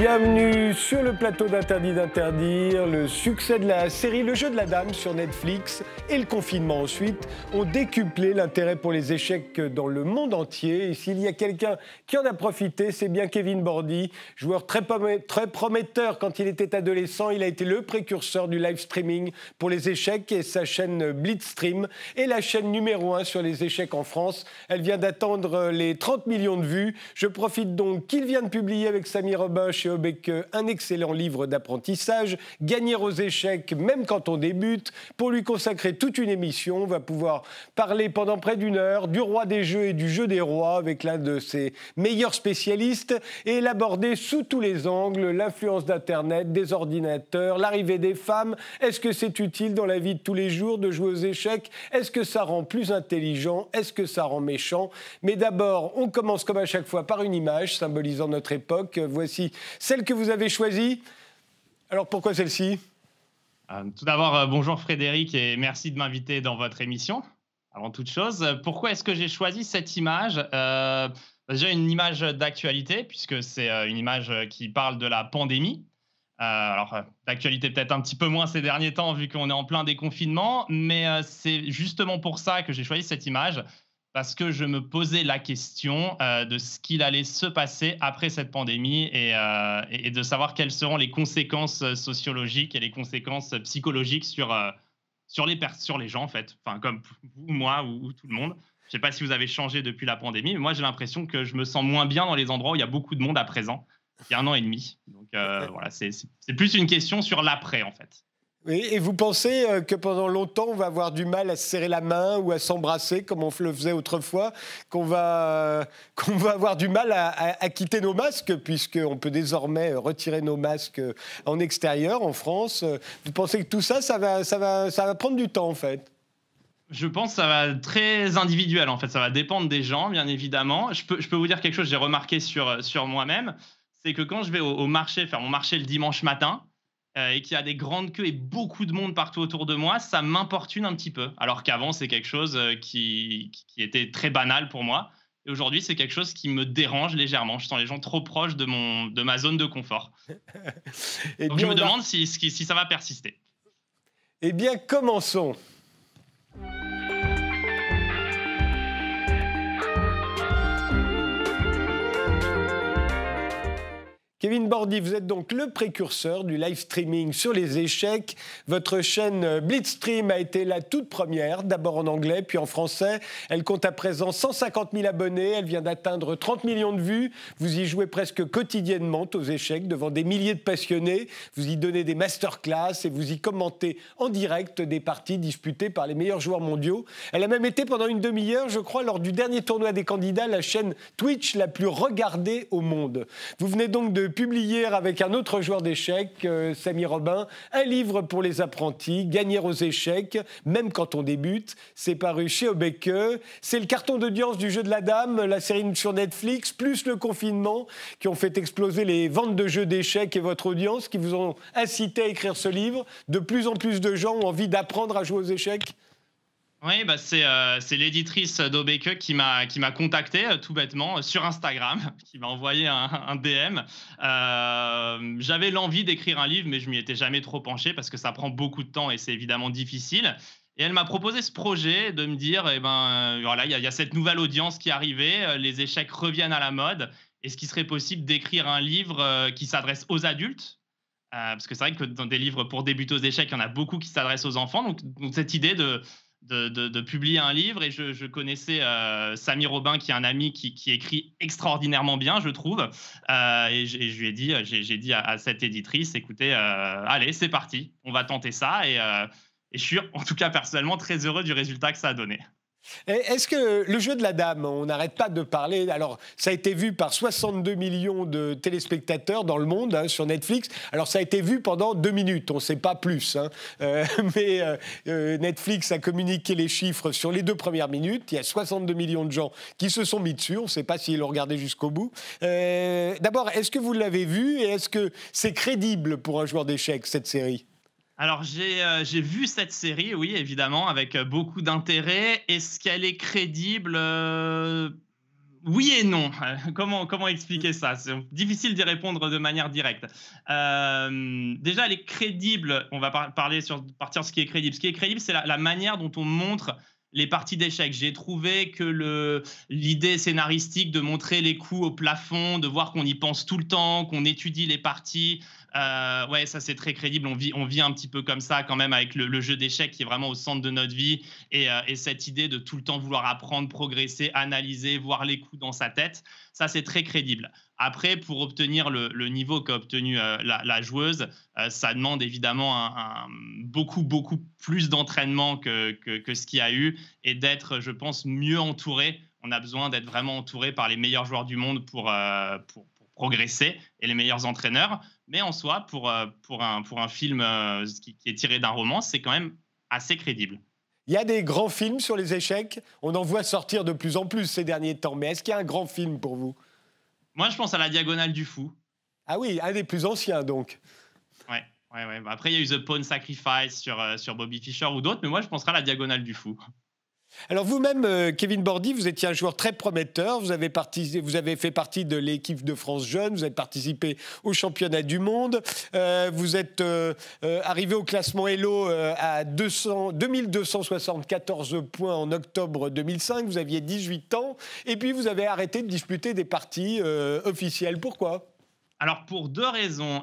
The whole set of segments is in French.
Bienvenue sur le plateau d'Interdit d'interdire. Le succès de la série Le jeu de la dame sur Netflix et le confinement ensuite ont décuplé l'intérêt pour les échecs dans le monde entier. Et s'il y a quelqu'un qui en a profité, c'est bien Kevin Bordy, joueur très, prometteur quand il était adolescent. Il a été le précurseur du live streaming pour les échecs et sa chaîne Blitzstream est la chaîne numéro un sur les échecs en France. Elle vient d'attendre les 30 millions de vues. Je profite donc qu'il vient de publier avec Samy Robin un excellent livre d'apprentissage, Gagner aux échecs, même quand on débute. Pour lui consacrer toute une émission, on va pouvoir parler pendant près d'une heure du roi des jeux et du jeu des rois avec l'un de ses meilleurs spécialistes et l'aborder sous tous les angles, l'influence d'Internet, des ordinateurs, l'arrivée des femmes. Est-ce que c'est utile dans la vie de tous les jours de jouer aux échecs? Est-ce que ça rend plus intelligent? Est-ce que ça rend méchant? Mais d'abord, on commence comme à chaque fois par une image symbolisant notre époque. Voici celle que vous avez choisie. Alors pourquoi celle-ci? Euh, Tout d'abord, euh, bonjour Frédéric et merci de m'inviter dans votre émission. Avant toute chose, pourquoi est-ce que j'ai choisi cette image? Euh, Déjà une image d'actualité, puisque c'est une image qui parle de la pandémie. alors, d'actualité peut-être un petit peu moins ces derniers temps, vu qu'on est en plein déconfinement, mais c'est justement pour ça que j'ai choisi cette image parce que je me posais la question euh, de ce qu'il allait se passer après cette pandémie euh, et, de savoir quelles seront les conséquences euh, sociologiques et les conséquences psychologiques sur, sur, les, sur les gens, en fait, enfin, comme vous, moi ou, tout le monde. Je ne sais pas si vous avez changé depuis la pandémie, mais moi, j'ai l'impression que je me sens moins bien dans les endroits où il y a beaucoup de monde à présent, il y a un an et demi. Donc, voilà, c'est plus une question sur l'après, en fait. Et vous pensez euh, que pendant longtemps, on va avoir du mal à se serrer la main ou à s'embrasser comme on le faisait autrefois, qu'on va, va avoir du mal à, quitter nos masques, puisqu'on peut désormais retirer nos masques en extérieur, en France. Vous pensez que tout ça, ça va, ça va, ça va prendre du temps, en fait? Je pense que ça va être très individuel, en fait. Ça va dépendre des gens, bien évidemment. Je peux, je peux vous dire quelque chose que j'ai remarqué sur, sur moi-même. C'est que quand je vais au marché, faire mon marché le dimanche matin, euh, et qu'il y a des grandes queues et beaucoup de monde partout autour de moi, ça m'importune un petit peu. Alors qu'avant, c'est quelque chose euh, qui, qui, était très banal pour moi. Et aujourd'hui, c'est quelque chose qui me dérange légèrement. Je sens les gens trop proches de, mon, de ma zone de confort. et Donc je me demande si, si ça va persister. Eh bien, commençons. Kevin Bordy, vous êtes donc le précurseur du live streaming sur les échecs. Votre chaîne Blitzstream a été la toute première, d'abord en anglais, puis en français. Elle compte à présent 150 000 abonnés. Elle vient d'atteindre 30 millions de vues. Vous y jouez presque quotidiennement aux échecs devant des milliers de passionnés. Vous y donnez des masterclass et vous y commentez en direct des parties disputées par les meilleurs joueurs mondiaux. Elle a même été pendant une demi-heure, je crois, lors du dernier tournoi des candidats, la chaîne Twitch la plus regardée au monde. Vous venez donc de publier avec un autre joueur d'échecs, euh, Samy Robin, un livre pour les apprentis, Gagner aux échecs, même quand on débute. C'est paru chez Obeke. C'est le carton d'audience du jeu de la dame, la série sur Netflix, plus le confinement, qui ont fait exploser les ventes de jeux d'échecs et votre audience, qui vous ont incité à écrire ce livre. De plus en plus de gens ont envie d'apprendre à jouer aux échecs. Oui, bah euh, c'est l'éditrice d'Obeke qui m'a contacté euh, tout bêtement euh, sur Instagram, qui m'a envoyé un, DM. J'avais l'envie d'écrire un livre, mais je m'y étais jamais trop penché parce que ça prend beaucoup de temps et c'est évidemment difficile. Et elle m'a proposé ce projet de me dire, eh ben voilà, il y, a cette nouvelle audience qui est arrivée, les échecs reviennent à la mode. Est-ce qu'il serait possible d'écrire un livre qui s'adresse aux adultes? Parce que c'est vrai que dans des livres pour débuter aux échecs, il y en a beaucoup qui s'adressent aux enfants. donc cette idée de de, publier un livre et je, connaissais euh, Samy Robin qui est un ami qui, écrit extraordinairement bien je trouve euh, et, je lui ai dit j'ai dit à, cette éditrice écoutez euh, allez c'est parti on va tenter ça et, et je suis en tout cas personnellement très heureux du résultat que ça a donné. Est-ce que le jeu de la dame, on n'arrête pas de parler, alors ça a été vu par 62 millions de téléspectateurs dans le monde hein, sur Netflix, alors ça a été vu pendant deux minutes, on ne sait pas plus, hein. euh, mais euh, euh, Netflix a communiqué les chiffres sur les deux premières minutes, il y a 62 millions de gens qui se sont mis dessus, on ne sait pas s'ils l'ont regardé jusqu'au bout. D'abord, est-ce que vous l'avez vu et est-ce que c'est crédible pour un joueur d'échecs cette série? Alors euh, j'ai vu cette série, oui, évidemment, avec euh, beaucoup d'intérêt. Est-ce qu'elle est crédible euh, oui et non? comment, comment expliquer ça? C'est difficile d'y répondre de manière directe. Déjà, elle est crédible. On va parler sur partir de ce qui est crédible. Ce qui est crédible, c'est la, manière dont on montre les parties d'échecs. J'ai trouvé que l'idée scénaristique de montrer les coups au plafond, de voir qu'on y pense tout le temps, qu'on étudie les parties, euh, ouais, ça c'est très crédible. On vit, on vit un petit peu comme ça quand même avec le, jeu d'échecs qui est vraiment au centre de notre vie euh, et, cette idée de tout le temps vouloir apprendre, progresser, analyser, voir les coups dans sa tête. Ça c'est très crédible. Après, pour obtenir le, niveau qu'a obtenu euh, la, joueuse, ça demande évidemment beaucoup, beaucoup plus d'entraînement que, ce qu'il y a eu et d'être, je pense, mieux entouré. On a besoin d'être vraiment entouré par les meilleurs joueurs du monde pour, progresser et les meilleurs entraîneurs. Mais en soi, pour, euh, pour, un, pour un film euh, qui, est tiré d'un roman, c'est quand même assez crédible. Il y a des grands films sur les échecs. On en voit sortir de plus en plus ces derniers temps. Mais est-ce qu'il y a un grand film pour vous? Moi, je pense à La Diagonale du Fou. Ah oui, un des plus anciens donc. Ouais, ouais, ouais. Après, il y a eu The Pawn Sacrifice sur, euh, sur Bobby Fischer ou d'autres, mais moi, je penserais à La Diagonale du Fou. Alors vous-même, euh, Kevin Bordy, vous étiez un joueur très prometteur. Vous avez, fait partie de l'équipe de France Jeune. Vous avez participé au championnat du monde. Euh, vous êtes euh, arrivé au classement Elo à 200, 2274 points en octobre 2005. Vous aviez 18 ans. Et puis vous avez arrêté de disputer des parties officielles. Pourquoi? Alors pour deux raisons.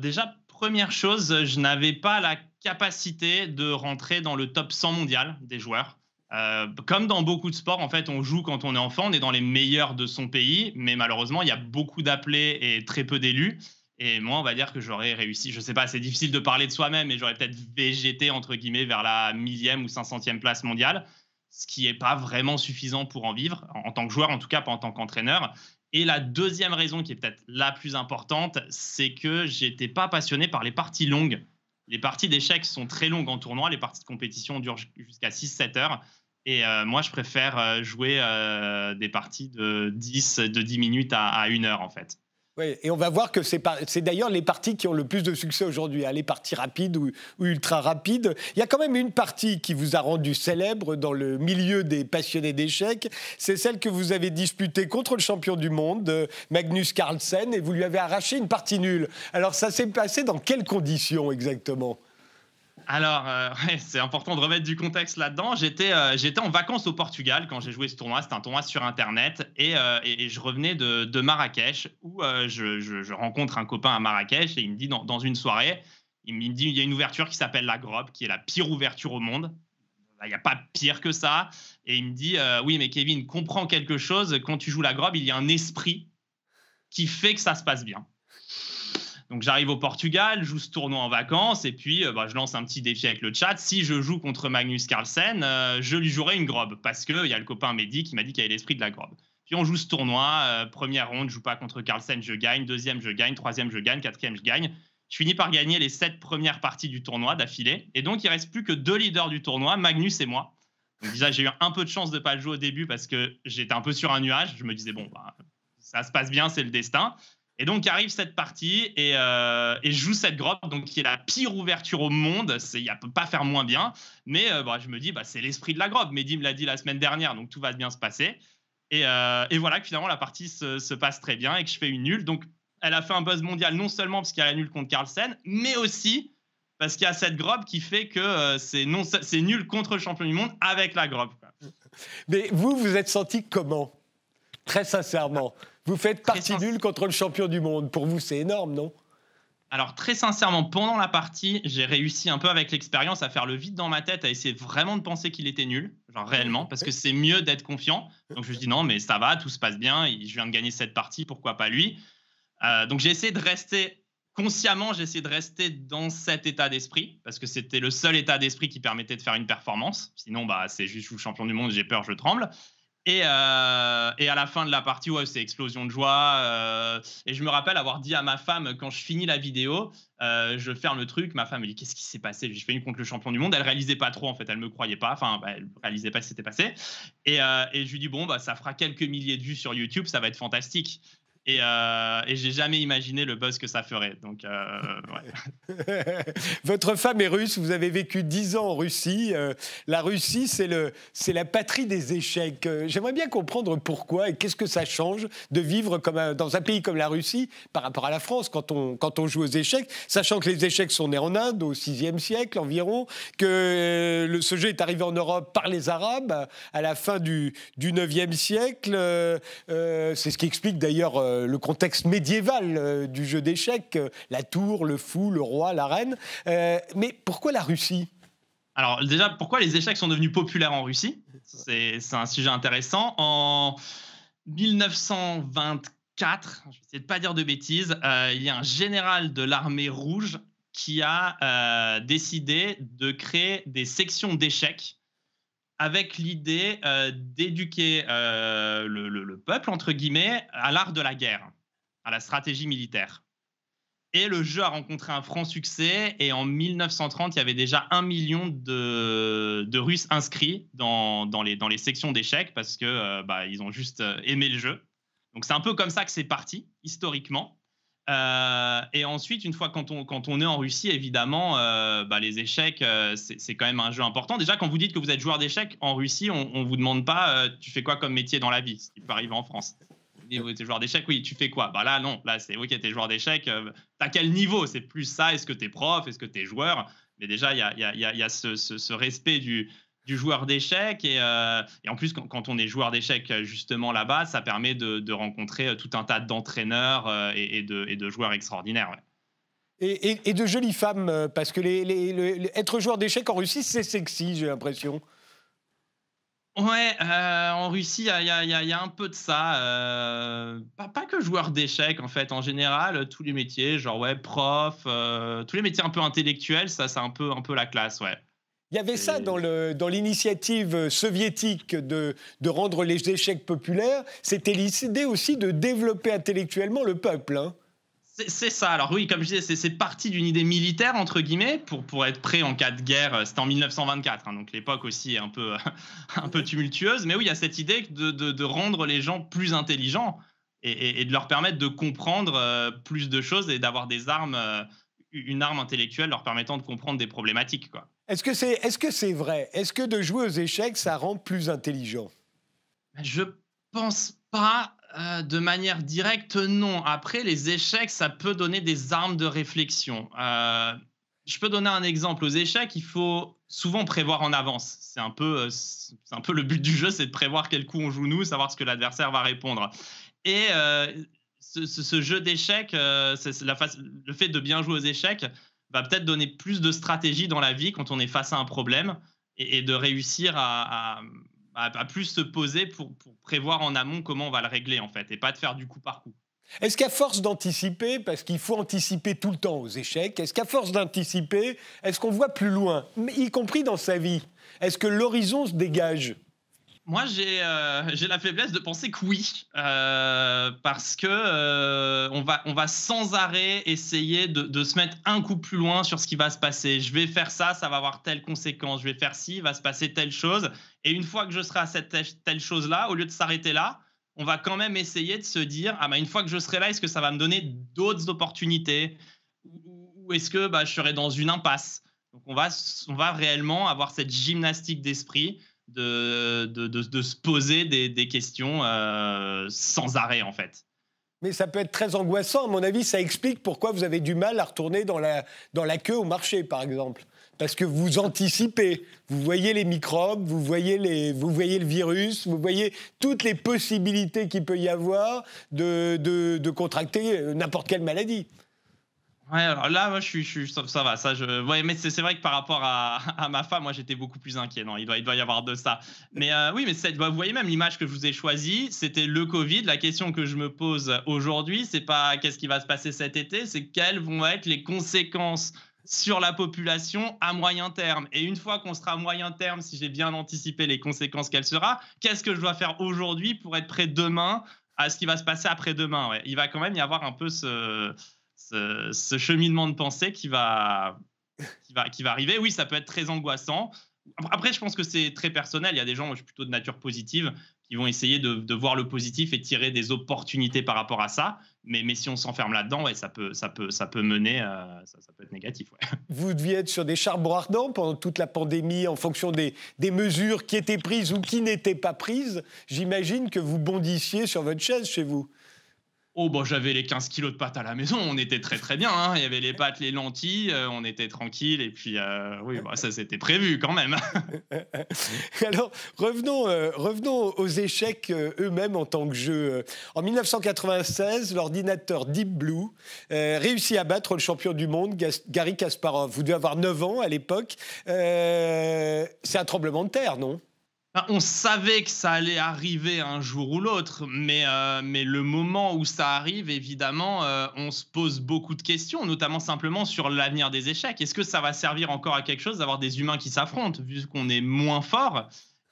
déjà, première chose, je n'avais pas la capacité de rentrer dans le top 100 mondial des joueurs. Euh, comme dans beaucoup de sports, en fait, on joue quand on est enfant, on est dans les meilleurs de son pays, mais malheureusement, il y a beaucoup d'appelés et très peu d'élus. Et moi, on va dire que j'aurais réussi, je sais pas, c'est difficile de parler de soi-même, mais j'aurais peut-être végété, entre guillemets, vers la millième ou 500e place mondiale, ce qui n'est pas vraiment suffisant pour en vivre, en tant que joueur, en tout cas, pas en tant qu'entraîneur. Et la deuxième raison, qui est peut-être la plus importante, c'est que j'étais pas passionné par les parties longues. Les parties d'échecs sont très longues en tournoi, les parties de compétition durent jusqu'à 6-7 heures. Et euh, moi, je préfère euh, jouer euh, des parties de 10, de 10 minutes à, à 1 heure, en fait. Oui, et on va voir que c'est, d'ailleurs les parties qui ont le plus de succès aujourd'hui, hein, les parties rapides ou, ultra rapides. Il y a quand même une partie qui vous a rendu célèbre dans le milieu des passionnés d'échecs. C'est celle que vous avez disputée contre le champion du monde, Magnus Carlsen, et vous lui avez arraché une partie nulle. Alors ça s'est passé dans quelles conditions exactement? Alors, euh, c'est important de remettre du contexte là-dedans. J'étais, euh, j'étais en vacances au Portugal quand j'ai joué ce tournoi. C'était un tournoi sur Internet et, euh, je revenais de, Marrakech où je, rencontre un copain à Marrakech et il me dit dans, une soirée, il me dit il y a une ouverture qui s'appelle la Grobe, qui est la pire ouverture au monde. Il n'y a pas pire que ça. Et il me dit oui, mais Kevin, comprends quelque chose. Quand tu joues la Grobe, il y a un esprit qui fait que ça se passe bien. Donc j'arrive au Portugal, joue ce tournoi en vacances et puis euh, bah, je lance un petit défi avec le chat. Si je joue contre Magnus Carlsen, euh, je lui jouerai une grobe parce qu'il y a le copain Mehdi qui m'a dit qu'il avait l'esprit de la grobe. Puis on joue ce tournoi, euh, première ronde, je joue pas contre Carlsen, je gagne, deuxième je gagne, troisième je gagne, quatrième je gagne. Je finis par gagner les sept premières parties du tournoi d'affilée. Et donc il reste plus que deux leaders du tournoi, Magnus et moi. Donc déjà j'ai eu un peu de chance de pas le jouer au début parce que j'étais un peu sur un nuage. Je me disais bon bah, ça se passe bien, c'est le destin. Et donc arrive cette partie et, euh, joue cette grotte, donc qui est la pire ouverture au monde. Il ne peut pas faire moins bien. Mais euh, bah, je me dis, bah, c'est l'esprit de la grotte. Mehdi me l'a dit la semaine dernière, donc tout va bien se passer. Et, euh, voilà que finalement la partie se, se, passe très bien et que je fais une nulle. Donc elle a fait un buzz mondial non seulement parce qu'il y a nulle contre Carlsen, mais aussi parce qu'il y a cette grobe qui fait que c'est non c'est nul contre le champion du monde avec la grobe. Mais vous, vous êtes senti comment? Très sincèrement. Vous faites partie nulle contre le champion du monde. Pour vous, c'est énorme, non? Alors très sincèrement, pendant la partie, j'ai réussi un peu avec l'expérience à faire le vide dans ma tête, à essayer vraiment de penser qu'il était nul, genre réellement, parce que c'est mieux d'être confiant. Donc je me dis non, mais ça va, tout se passe bien, je viens de gagner cette partie, pourquoi pas lui? Euh, Donc j'ai essayé de rester consciemment, j'ai essayé de rester dans cet état d'esprit, parce que c'était le seul état d'esprit qui permettait de faire une performance. Sinon, bah c'est juste je suis champion du monde, j'ai peur, je tremble. Euh, et, à la fin de la partie, ouais, c'est explosion de joie. Euh, et je me rappelle avoir dit à ma femme, quand je finis la vidéo, euh, je ferme le truc. Ma femme me dit Qu'est-ce qui s'est passé? Je fais une contre le champion du monde. Elle réalisait pas trop, en fait. Elle me croyait pas. Enfin, bah, elle réalisait pas ce qui s'était passé. Et, je lui dis Bon, bah, ça fera quelques milliers de vues sur YouTube. Ça va être fantastique. Et, euh, et j'ai jamais imaginé le buzz que ça ferait. Donc, euh, ouais. Votre femme est russe, vous avez vécu dix ans en Russie. Euh, la Russie, c'est, la patrie des échecs. Euh, j'aimerais bien comprendre pourquoi et qu'est-ce que ça change de vivre comme dans un pays comme la Russie par rapport à la France quand on, quand on joue aux échecs, sachant que les échecs sont nés en Inde au VIe siècle environ, que le, ce jeu est arrivé en Europe par les Arabes à la fin du, du 9e siècle. c'est ce qui explique d'ailleurs euh, le contexte médiéval euh, du jeu d'échecs, euh, la tour, le fou, le roi, la reine. mais pourquoi la Russie? Alors déjà, pourquoi les échecs sont devenus populaires en Russie? C'est un sujet intéressant. En 1924, je vais essayer de pas dire de bêtises, il y a un général de l'armée rouge qui a décidé de créer des sections d'échecs avec l'idée euh, d'éduquer euh, le, peuple, entre guillemets, à l'art de la guerre, à la stratégie militaire. Et le jeu a rencontré un franc succès. Et en 1930, il y avait déjà un million de, Russes inscrits dans, les sections d'échecs parce que euh, bah, ils ont juste aimé le jeu. Donc c'est un peu comme ça que c'est parti, historiquement. Euh, et ensuite, une fois quand on, est en Russie, évidemment, euh, bah, les échecs, euh, c'est quand même un jeu important. Déjà, quand vous dites que vous êtes joueur d'échecs en Russie, on ne vous demande pas tu fais quoi comme métier dans la vie, ce qui peut arriver en France? Vous êtes joueur d'échecs, oui, tu fais quoi? Bah là, non, là, c'est ok, tu es joueur d'échecs. à quel niveau? C'est plus ça, est-ce que tu es prof, est-ce que tu es joueur? Mais déjà, il y a, ce respect du, du joueur d'échecs. Et, euh, et, en plus, quand, on est joueur d'échecs justement là-bas, ça permet de, rencontrer euh, tout un tas d'entraîneurs euh, et, de, et, de, joueurs extraordinaires. Et, de jolies femmes, parce que les, être joueur d'échecs en Russie, c'est sexy, j'ai l'impression. Ouais, en Russie, il y, y, a un peu de ça. pas, pas, que joueur d'échecs, en fait. En général, tous les métiers, genre ouais, prof, tous les métiers un peu intellectuels, ça, c'est un peu, un peu la classe, ouais. Il y avait ça dans, l'initiative soviétique de, rendre les échecs populaires. C'était l'idée aussi de développer intellectuellement le peuple. Hein. C'est ça. Alors oui, comme je disais, c'est parti d'une idée militaire, entre guillemets, pour, pour être prêt en cas de guerre. C'était en 1924, hein, donc l'époque aussi est un peu, un peu tumultueuse. Mais oui, il y a cette idée de, rendre les gens plus intelligents et, de leur permettre de comprendre euh, plus de choses et d'avoir des armes, euh, une arme intellectuelle leur permettant de comprendre des problématiques. Quoi. Est-ce que c'est est -ce c'est vrai? Est-ce que de jouer aux échecs, ça rend plus intelligent? Je pense pas. Euh, de manière directe, non. Après, les échecs, ça peut donner des armes de réflexion. Euh, je peux donner un exemple. Aux échecs, il faut souvent prévoir en avance. C'est un peu, euh, un peu le but du jeu, c'est de prévoir quel coup on joue nous, savoir ce que l'adversaire va répondre. Et ce, jeu d'échecs, le fait de bien jouer aux échecs, va peut-être donner plus de stratégie dans la vie quand on est face à un problème et, de réussir à, plus se poser pour, prévoir en amont comment on va le régler en fait et pas de faire du coup par coup. Est-ce qu'à force d'anticiper, parce qu'il faut anticiper tout le temps aux échecs, est-ce qu'à force d'anticiper, est-ce qu'on voit plus loin, y compris dans sa vie Est-ce que l'horizon se dégage? Moi, euh, j'ai la faiblesse de penser que oui, euh, parce que euh, on, va, sans arrêt essayer de, se mettre un coup plus loin sur ce qui va se passer. Je vais faire ça, ça va avoir telle conséquence. Je vais faire ci, il va se passer telle chose. Et une fois que je serai à cette telle, chose-là, au lieu de s'arrêter là, on va quand même essayer de se dire ah bah une fois que je serai là, est-ce que ça va me donner d'autres opportunités? Ou est-ce que bah, je serai dans une impasse? Donc on va, on va réellement avoir cette gymnastique d'esprit de, de, se poser des, questions euh, sans arrêt, en fait. Mais ça peut être très angoissant. À mon avis, ça explique pourquoi vous avez du mal à retourner dans la, dans la queue au marché, par exemple. Parce que vous anticipez, vous voyez les microbes, vous voyez, les, vous voyez le virus, vous voyez toutes les possibilités qu'il peut y avoir de, de, de contracter n'importe quelle maladie. Ouais, alors là, moi, je suis, ça, va, ça, je, ouais, mais c'est vrai que par rapport à, ma femme, moi, j'étais beaucoup plus inquiet. Non, il doit, y avoir de ça. Mais euh, oui, mais bah, vous voyez même l'image que je vous ai choisie, c'était le Covid. La question que je me pose aujourd'hui, c'est pas qu'est-ce qui va se passer cet été, c'est quelles vont être les conséquences sur la population à moyen terme. Et une fois qu'on sera à moyen terme, si j'ai bien anticipé les conséquences qu'elle sera, qu'est-ce que je dois faire aujourd'hui pour être prêt demain à ce qui va se passer après-demain? Ouais. Il va quand même y avoir un peu ce ce, cheminement de pensée qui va, qui, va, qui va arriver. Oui, ça peut être très angoissant. Après, je pense que c'est très personnel. Il y a des gens, je suis plutôt de nature positive, qui vont essayer de, voir le positif et tirer des opportunités par rapport à ça. Mais, mais si on s'enferme là-dedans, ouais, ça, peut, ça, peut, ça peut mener, euh, ça, peut être négatif. Vous deviez être sur des charbons ardents pendant toute la pandémie en fonction des, des mesures qui étaient prises ou qui n'étaient pas prises. J'imagine que vous bondissiez sur votre chaise chez vous. Oh, bon, j'avais les 15 kilos de pâtes à la maison, on était très très bien. Hein. Il y avait les pâtes, les lentilles, euh, on était tranquille. Et puis, euh, oui, bah, ça c'était prévu quand même. Alors, revenons, euh, revenons aux échecs eux-mêmes en tant que jeu. En 1996, l'ordinateur Deep Blue réussit à battre le champion du monde, Gary Kasparov. Vous devez avoir 9 ans à l'époque. C'est un tremblement de terre, non? On savait que ça allait arriver un jour ou l'autre, mais, euh, mais le moment où ça arrive, évidemment, euh, on se pose beaucoup de questions, notamment simplement sur l'avenir des échecs. Est-ce que ça va servir encore à quelque chose d'avoir des humains qui s'affrontent, vu qu'on est moins fort?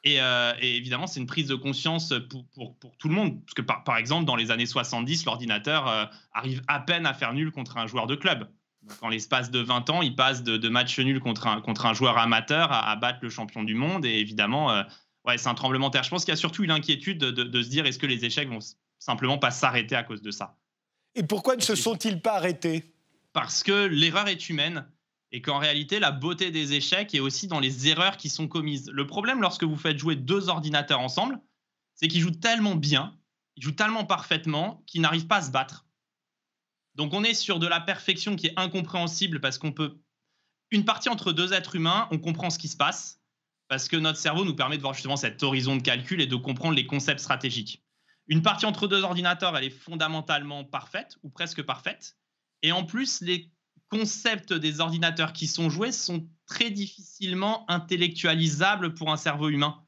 Euh, et, évidemment, c'est une prise de conscience pour, pour, tout le monde. Parce que, par, par, exemple, dans les années 70, l'ordinateur arrive à peine à faire nul contre un joueur de club. Donc, en l'espace de 20 ans, il passe de, de match nul contre un, contre un joueur amateur à, à, battre le champion du monde. Et évidemment, ouais, c'est un tremblement de terre. Je pense qu'il y a surtout une inquiétude de, se dire est-ce que les échecs vont simplement pas s'arrêter à cause de ça? Et pourquoi ne se sont-ils pas arrêtés? Parce que l'erreur est humaine et qu'en réalité, la beauté des échecs est aussi dans les erreurs qui sont commises. Le problème lorsque vous faites jouer deux ordinateurs ensemble, c'est qu'ils jouent tellement bien, ils jouent tellement parfaitement qu'ils n'arrivent pas à se battre. Donc on est sur de la perfection qui est incompréhensible parce qu'on peut... Une partie entre deux êtres humains, on comprend ce qui se passe parce que notre cerveau nous permet de voir justement cet horizon de calcul et de comprendre les concepts stratégiques. Une partie entre deux ordinateurs, elle est fondamentalement parfaite ou presque parfaite. Et en plus, les concepts des ordinateurs qui sont joués sont très difficilement intellectualisables pour un cerveau humain.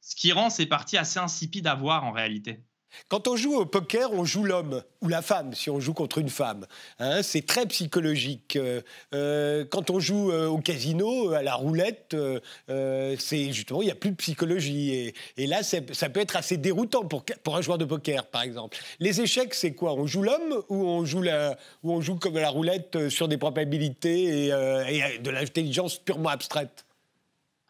Ce qui rend ces parties assez insipides à voir en réalité. Quand on joue au poker, on joue l'homme ou la femme si on joue contre une femme. Hein. c'est très psychologique. Euh, euh, quand on joue euh, au casino, à la roulette, c'est justement il n'y a plus de psychologie. Et, là, ça peut être assez déroutant pour, un joueur de poker, par exemple. Les échecs, c'est quoi? On joue l'homme ou on joue ou on joue comme la roulette sur des probabilités et de l'intelligence purement abstraite?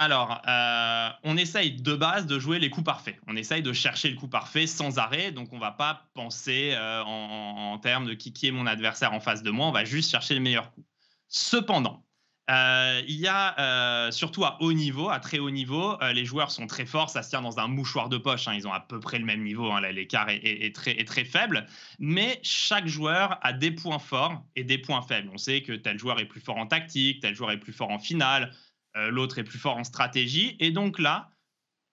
Alors, euh, on essaye de base de jouer les coups parfaits. On essaye de chercher le coup parfait sans arrêt. Donc, on ne va pas penser euh, en, termes de qui, est mon adversaire en face de moi. On va juste chercher le meilleur coup. Cependant, euh, il y a surtout à haut niveau, à très haut niveau, les joueurs sont très forts. Ça se tient dans un mouchoir de poche. Hein. ils ont à peu près le même niveau. Hein. L'écart est, très, faible. Mais chaque joueur a des points forts et des points faibles. On sait que tel joueur est plus fort en tactique, tel joueur est plus fort en finale l'autre est plus fort en stratégie. Et donc là,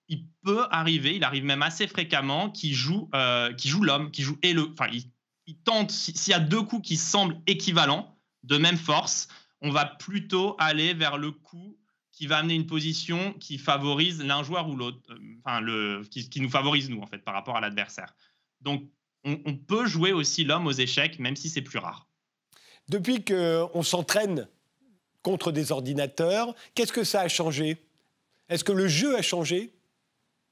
il peut arriver, il arrive même assez fréquemment, qu'il joue, euh, joue l'homme, qui joue et le. Enfin, il, tente, s'il y a deux coups qui semblent équivalents, de même force, on va plutôt aller vers le coup qui va amener une position qui favorise l'un joueur ou l'autre, euh, enfin, le, qui, nous favorise nous, en fait, par rapport à l'adversaire. Donc, on, on, peut jouer aussi l'homme aux échecs, même si c'est plus rare. Depuis qu'on s'entraîne contre des ordinateurs. Qu'est-ce que ça a changé? Est-ce que le jeu a changé?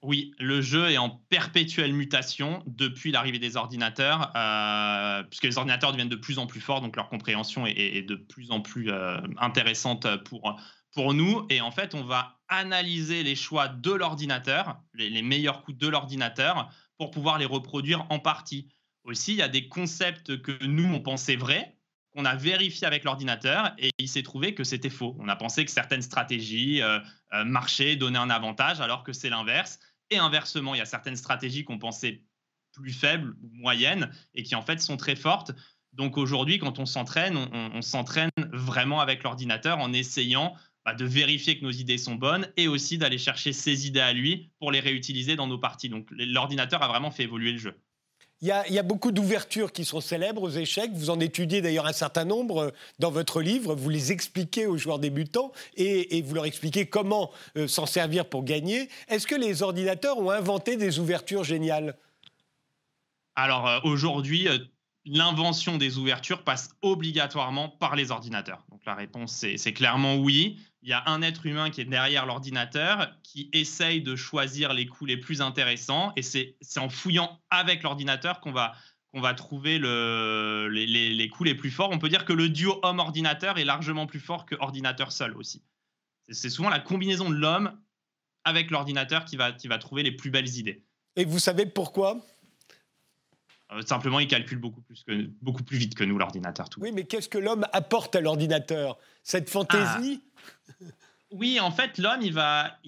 Oui, le jeu est en perpétuelle mutation depuis l'arrivée des ordinateurs, euh, puisque les ordinateurs deviennent de plus en plus forts, donc leur compréhension est, de plus en plus euh, intéressante pour, pour nous. Et en fait, on va analyser les choix de l'ordinateur, les, les, meilleurs coups de l'ordinateur, pour pouvoir les reproduire en partie. Aussi, il y a des concepts que nous, on pensait vrais, qu'on a vérifié avec l'ordinateur et il s'est trouvé que c'était faux. On a pensé que certaines stratégies euh, euh, marchaient, donnaient un avantage, alors que c'est l'inverse. Et inversement, il y a certaines stratégies qu'on pensait plus faibles moyennes et qui en fait sont très fortes. Donc aujourd'hui, quand on s'entraîne, on, s'entraîne vraiment avec l'ordinateur en essayant bah, de vérifier que nos idées sont bonnes et aussi d'aller chercher ses idées à lui pour les réutiliser dans nos parties. Donc l'ordinateur a vraiment fait évoluer le jeu. Il y, a, beaucoup d'ouvertures qui sont célèbres aux échecs. Vous en étudiez d'ailleurs un certain nombre euh, dans votre livre. Vous les expliquez aux joueurs débutants et, vous leur expliquez comment euh, s'en servir pour gagner. Est-ce que les ordinateurs ont inventé des ouvertures géniales? Alors euh, aujourd'hui, l'invention des ouvertures passe obligatoirement par les ordinateurs. Donc la réponse, c'est clairement oui. Il y a un être humain qui est derrière l'ordinateur, qui essaye de choisir les coups les plus intéressants, et c'est en fouillant avec l'ordinateur qu'on va, va trouver le, les, les, coups les plus forts. On peut dire que le duo homme-ordinateur est largement plus fort que ordinateur seul aussi. C'est souvent la combinaison de l'homme avec l'ordinateur qui va, qui va trouver les plus belles idées. Et vous savez pourquoi? Simplement, il calcule beaucoup plus, que, beaucoup plus vite que nous, l'ordinateur. Oui, mais qu'est-ce que l'homme apporte à l'ordinateur? Cette fantaisie? Ah. Oui, en fait, l'homme, il va.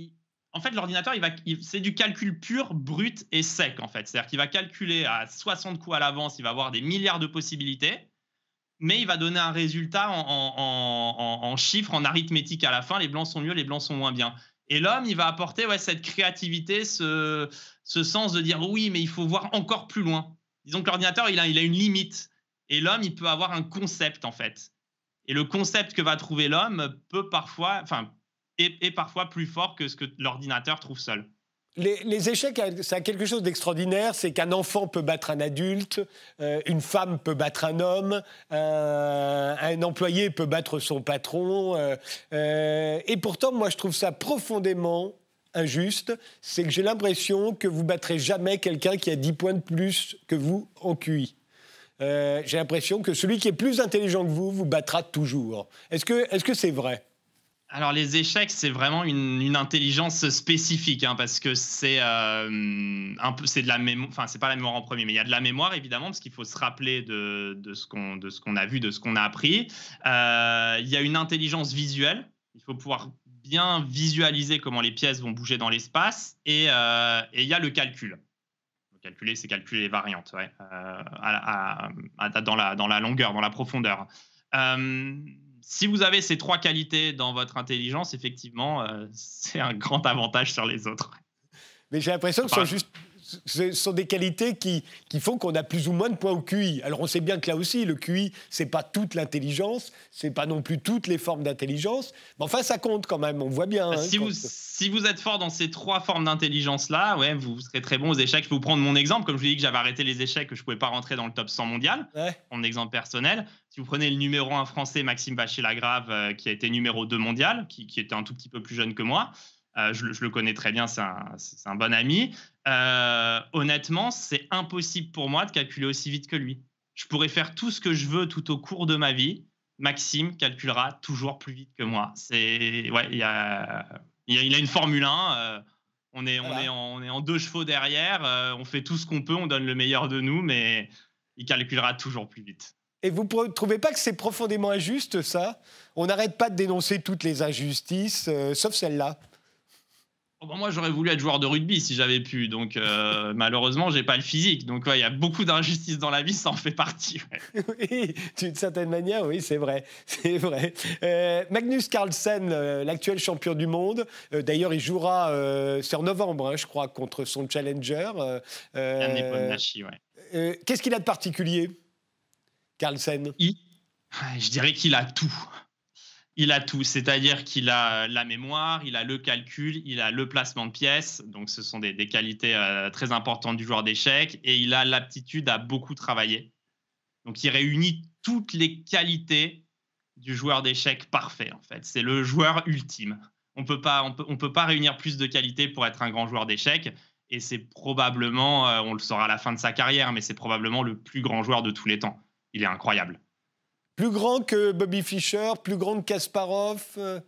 En fait, l'ordinateur, il va, c'est du calcul pur, brut et sec, en fait. C'est-à-dire qu'il va calculer à 60 coups à l'avance, il va avoir des milliards de possibilités, mais il va donner un résultat en, chiffres, en arithmétique à la fin. Les blancs sont mieux, les blancs sont moins bien. Et l'homme, il va apporter ouais, cette créativité, ce, ce sens de dire oui, mais il faut voir encore plus loin. Disons que l'ordinateur, il a, a une limite. Et l'homme, il peut avoir un concept, en fait. Et le concept que va trouver l'homme peut parfois, enfin, est, parfois plus fort que ce que l'ordinateur trouve seul. Les, échecs, ça a quelque chose d'extraordinaire, c'est qu'un enfant peut battre un adulte, euh, une femme peut battre un homme, euh, un employé peut battre son patron. Euh, et pourtant, moi, je trouve ça profondément injuste, c'est que j'ai l'impression que vous battrez jamais quelqu'un qui a 10 points de plus que vous en QI. j'ai l'impression que celui qui est plus intelligent que vous vous battra toujours. Est-ce que c'est -ce vrai? Alors les échecs, c'est vraiment une, intelligence spécifique, hein, parce que c'est euh, un peu, c'est de la mémoire, enfin c'est pas la mémoire en premier, mais il y a de la mémoire évidemment, parce qu'il faut se rappeler de, de ce qu'on de ce qu'on a vu, de ce qu'on a appris. Euh, il y a une intelligence visuelle, il faut pouvoir bien visualiser comment les pièces vont bouger dans l'espace, et, euh, et, il y a le calcul. Calculer, c'est calculer les variantes, ouais, dans la dans la longueur, dans la profondeur si vous avez ces trois qualités dans votre intelligence, effectivement, euh, c'est un grand avantage sur les autres. Mais j'ai l'impression que ce sont juste ce sont des qualités qui, qui font qu'on a plus ou moins de points au QI. Alors on sait bien que là aussi, le QI, c'est pas toute l'intelligence, c'est pas non plus toutes les formes d'intelligence, mais enfin ça compte quand même, on voit bien. Hein, si, vous, si vous êtes fort dans ces trois formes d'intelligence-là, ouais, vous serez très bon aux échecs. Je peux vous prendre mon exemple, comme je vous ai dit que j'avais arrêté les échecs, que je pouvais pas rentrer dans le top 100 mondial, mon exemple personnel. Si vous prenez le numéro 1 français, Maxime Bachet-Lagrave, euh, qui a été numéro 2 mondial, qui, qui était un tout petit peu plus jeune que moi, euh, je, le connais très bien, c'est un, bon ami. Euh, honnêtement, c'est impossible pour moi de calculer aussi vite que lui. Je pourrais faire tout ce que je veux tout au cours de ma vie. Maxime calculera toujours plus vite que moi. C'est ouais, il, a, il a une Formule 1. Euh, on est, on, est en, on est en deux chevaux derrière. on fait tout ce qu'on peut. On donne le meilleur de nous, mais il calculera toujours plus vite. Et vous ne trouvez pas que c'est profondément injuste, ça? On n'arrête pas de dénoncer toutes les injustices, sauf celle-là. Oh, bah, moi, j'aurais voulu être joueur de rugby si j'avais pu. Donc, euh, malheureusement, j'ai pas le physique. Donc, il y a beaucoup d'injustices dans la vie, ça en fait partie. oui, d'une certaine manière, oui, c'est vrai. C'est vrai. Euh, Magnus Carlsen, euh, l'actuel champion du monde. D'ailleurs, il jouera, c'est en novembre, hein, je crois, contre son challenger. Qu'est-ce qu'il a de particulier, Carlsen? Je dirais qu'il a tout il a tout, c'est-à-dire qu'il a la mémoire, il a le calcul, il a le placement de pièces, donc ce sont des, qualités euh, très importantes du joueur d'échecs, et il a l'aptitude à beaucoup travailler. Donc il réunit toutes les qualités du joueur d'échecs parfait, en fait. C'est le joueur ultime. On peut pas, on peut, peut pas réunir plus de qualités pour être un grand joueur d'échecs, et c'est probablement, euh, on le saura à la fin de sa carrière, mais c'est probablement le plus grand joueur de tous les temps. Il est incroyable. Plus grand que Bobby Fischer, plus grand que Kasparov euh.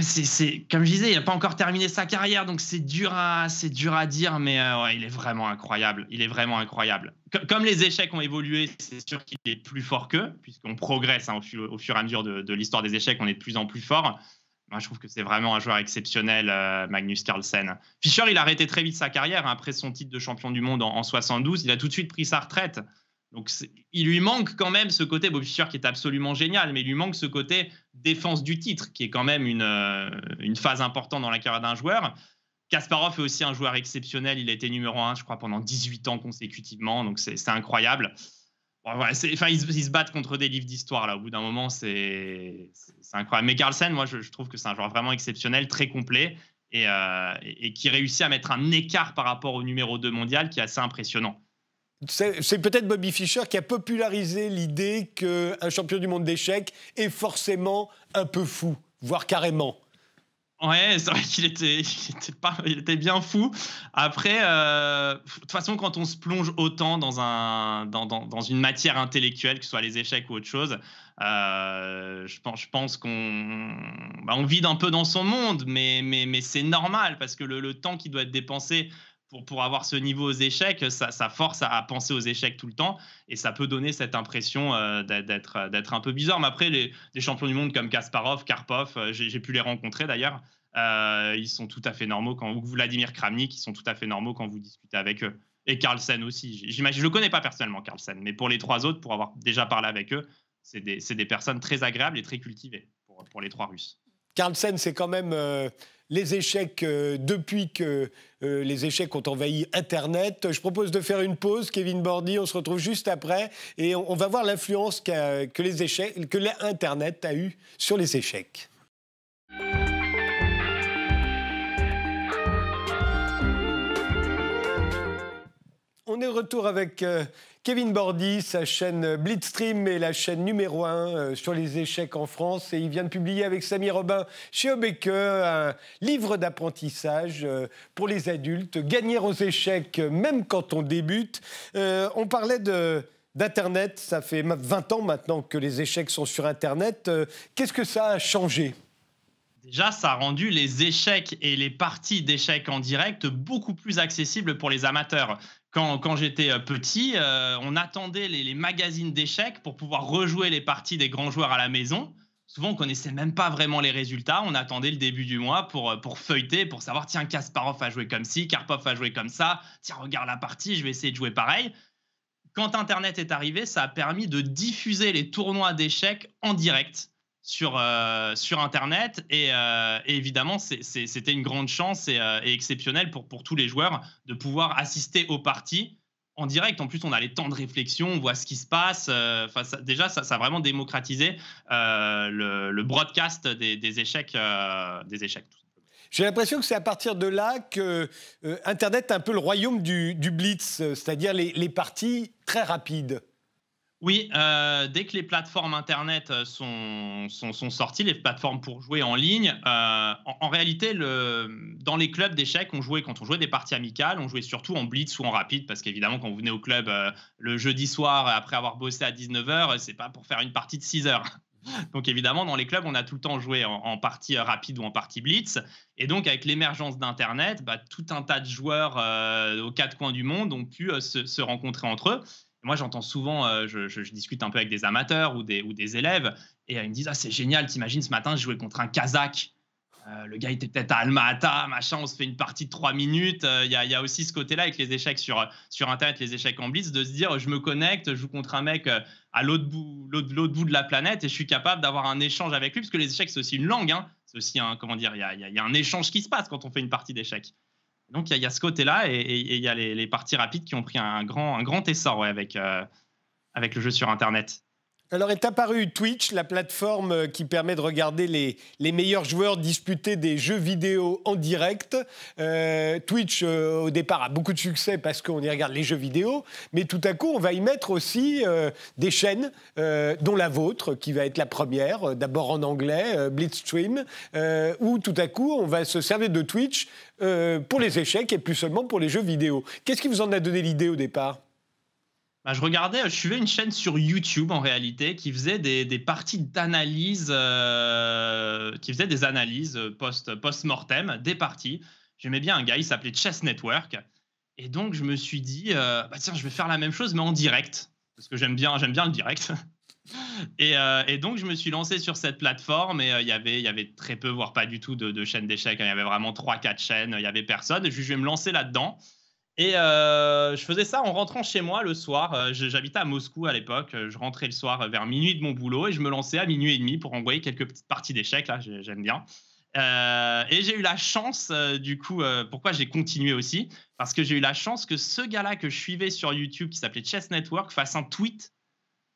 c'est, comme je disais, il n'a pas encore terminé sa carrière, donc c'est dur à, c'est dur à dire, mais euh, il est vraiment incroyable. Il est vraiment incroyable. comme les échecs ont évolué, c'est sûr qu'il est plus fort qu'eux, puisqu'on progresse hein, au, fur, et à mesure de, l'histoire des échecs, on est de plus en plus fort. Moi, je trouve que c'est vraiment un joueur exceptionnel, euh, Magnus Carlsen. Fischer, il a arrêté très vite sa carrière hein, après son titre de champion du monde en, en 72. Il a tout de suite pris sa retraite. Donc il lui manque quand même ce côté, Bob Fischer qui est absolument génial, mais il lui manque ce côté défense du titre, qui est quand même une, euh, phase importante dans la carrière d'un joueur. Kasparov est aussi un joueur exceptionnel, il a été numéro 1, je crois, pendant 18 ans consécutivement, donc c'est incroyable. enfin, ils, se battent contre des livres d'histoire, là, au bout d'un moment, c'est incroyable. Mais Carlsen, moi, je, trouve que c'est un joueur vraiment exceptionnel, très complet, et, euh, et qui réussit à mettre un écart par rapport au numéro 2 mondial qui est assez impressionnant. C'est peut-être Bobby Fischer qui a popularisé l'idée qu'un champion du monde d'échecs est forcément un peu fou, voire carrément. Ouais, c'est vrai qu'il était, il était, bien fou. Après, euh, de toute façon, quand on se plonge autant dans, un, dans, dans, une matière intellectuelle, que ce soit les échecs ou autre chose, euh, je pense, je pense qu'on bah, on vide un peu dans son monde, mais, mais, mais c'est normal parce que le, le temps qui doit être dépensé pour, avoir ce niveau aux échecs, ça, force à, penser aux échecs tout le temps et ça peut donner cette impression euh, d'être, d'être un peu bizarre. Mais après, les, champions du monde comme Kasparov, Karpov, euh, j'ai, pu les rencontrer d'ailleurs. Euh, ils sont tout à fait normaux quand vous, Vladimir Kramnik, ils sont tout à fait normaux quand vous discutez avec eux. Et Carlsen aussi. J'imagine, je le connais pas personnellement, Carlsen, mais pour les trois autres, pour avoir déjà parlé avec eux, c'est des, des personnes très agréables et très cultivées pour, pour les trois Russes. Carlsen, c'est quand même les échecs euh, depuis que euh, les échecs ont envahi Internet. Je propose de faire une pause, Kevin Bordy. On se retrouve juste après et on, va voir l'influence que l'Internet a eu sur les échecs. On est retour avec euh, Kevin Bordy, sa chaîne Blitzstream est la chaîne numéro un euh, sur les échecs en France. Et il vient de publier avec Samy Robin chez Obeke un livre d'apprentissage euh, pour les adultes, Gagner aux échecs même quand on débute. on parlait d'Internet, ça fait 20 ans maintenant que les échecs sont sur Internet. Qu'est-ce que ça a changé? Déjà, ça a rendu les échecs et les parties d'échecs en direct beaucoup plus accessibles pour les amateurs. Quand, j'étais euh, petit, euh, on attendait les, magazines d'échecs pour pouvoir rejouer les parties des grands joueurs à la maison. Souvent, on connaissait même pas vraiment les résultats. On attendait le début du mois pour, euh, pour feuilleter, pour savoir tiens, Kasparov a joué comme ci, Karpov a joué comme ça. Tiens, regarde la partie, je vais essayer de jouer pareil. Quand Internet est arrivé, ça a permis de diffuser les tournois d'échecs en direct sur, euh, sur Internet. Et, euh, évidemment, c'était une grande chance euh, et, exceptionnelle pour, pour tous les joueurs de pouvoir assister aux parties en direct. En plus, on a les temps de réflexion, on voit ce qui se passe. déjà, ça, a vraiment démocratisé le, broadcast des, échecs. des échecs j'ai l'impression que c'est à partir de là que Internet est un peu le royaume du, blitz, c'est-à-dire les, les, parties très rapides. Oui, euh, dès que les plateformes Internet euh, sont, sorties, les plateformes pour jouer en ligne, euh, en, réalité, dans les clubs d'échecs, on jouait, quand on jouait des parties amicales, on jouait surtout en blitz ou en rapide, parce qu'évidemment, quand vous venez au club le jeudi soir, après avoir bossé à 19h, c'est pas pour faire une partie de 6 heures. Donc évidemment, dans les clubs, on a tout le temps joué en, partie rapide ou en partie blitz. Et donc, avec l'émergence d'Internet, bah, tout un tas de joueurs aux quatre coins du monde ont pu se rencontrer entre eux. Moi, j'entends souvent, euh, je, discute un peu avec des amateurs ou des, élèves, et euh, ils me disent Ah, c'est génial, t'imagines, ce matin, je jouais contre un Kazakh. Euh, le gars était peut-être à Alma-Ata, machin, on se fait une partie de trois minutes. Il y, a aussi ce côté-là avec les échecs sur, sur Internet, les échecs en blitz, de se dire je me connecte, je joue contre un mec à l'autre bout, de la planète et je suis capable d'avoir un échange avec lui, parce que les échecs, c'est aussi une langue. Hein. C'est aussi un, comment dire, il y y a, un échange qui se passe quand on fait une partie d'échecs. Donc il y, a ce côté-là et il y a les, parties rapides qui ont pris un grand, essor euh, avec le jeu sur Internet. Alors est apparu Twitch, la plateforme euh, qui permet de regarder les, les meilleurs joueurs disputer des jeux vidéo en direct. Euh, Twitch, euh, au départ, a beaucoup de succès parce qu'on y regarde les jeux vidéo, mais tout à coup, on va y mettre aussi des chaînes, dont la vôtre, qui va être la première, d'abord en anglais, Blitzstream, où tout à coup, on va se servir de Twitch pour les échecs et plus seulement pour les jeux vidéo. Qu'est-ce qui vous en a donné l'idée au départ? Bah, je regardais, je suivais une chaîne sur YouTube en réalité qui faisait des, parties d'analyse, euh, qui faisait des analyses post, post-mortem des parties. J'aimais bien un gars, il s'appelait Chess Network. Et donc, je me suis dit, euh, bah, tiens, je vais faire la même chose, mais en direct. Parce que j'aime bien, bien le direct. Et, euh, et, donc, je me suis lancé sur cette plateforme et il y avait, très peu, voire pas du tout de, chaînes d'échecs. Il y avait vraiment 3-4 chaînes, il y avait personne. Je vais me lancer là-dedans. Et euh, je faisais ça en rentrant chez moi le soir. Euh, j'habitais à Moscou à l'époque. Je rentrais le soir vers minuit de mon boulot et je me lançais à minuit et demi pour envoyer quelques petites parties d'échecs. Là, j'aime bien. Euh, et j'ai eu la chance, du coup, pourquoi j'ai continué aussi? Parce que j'ai eu la chance que ce gars-là que je suivais sur YouTube, qui s'appelait Chess Network, fasse un tweet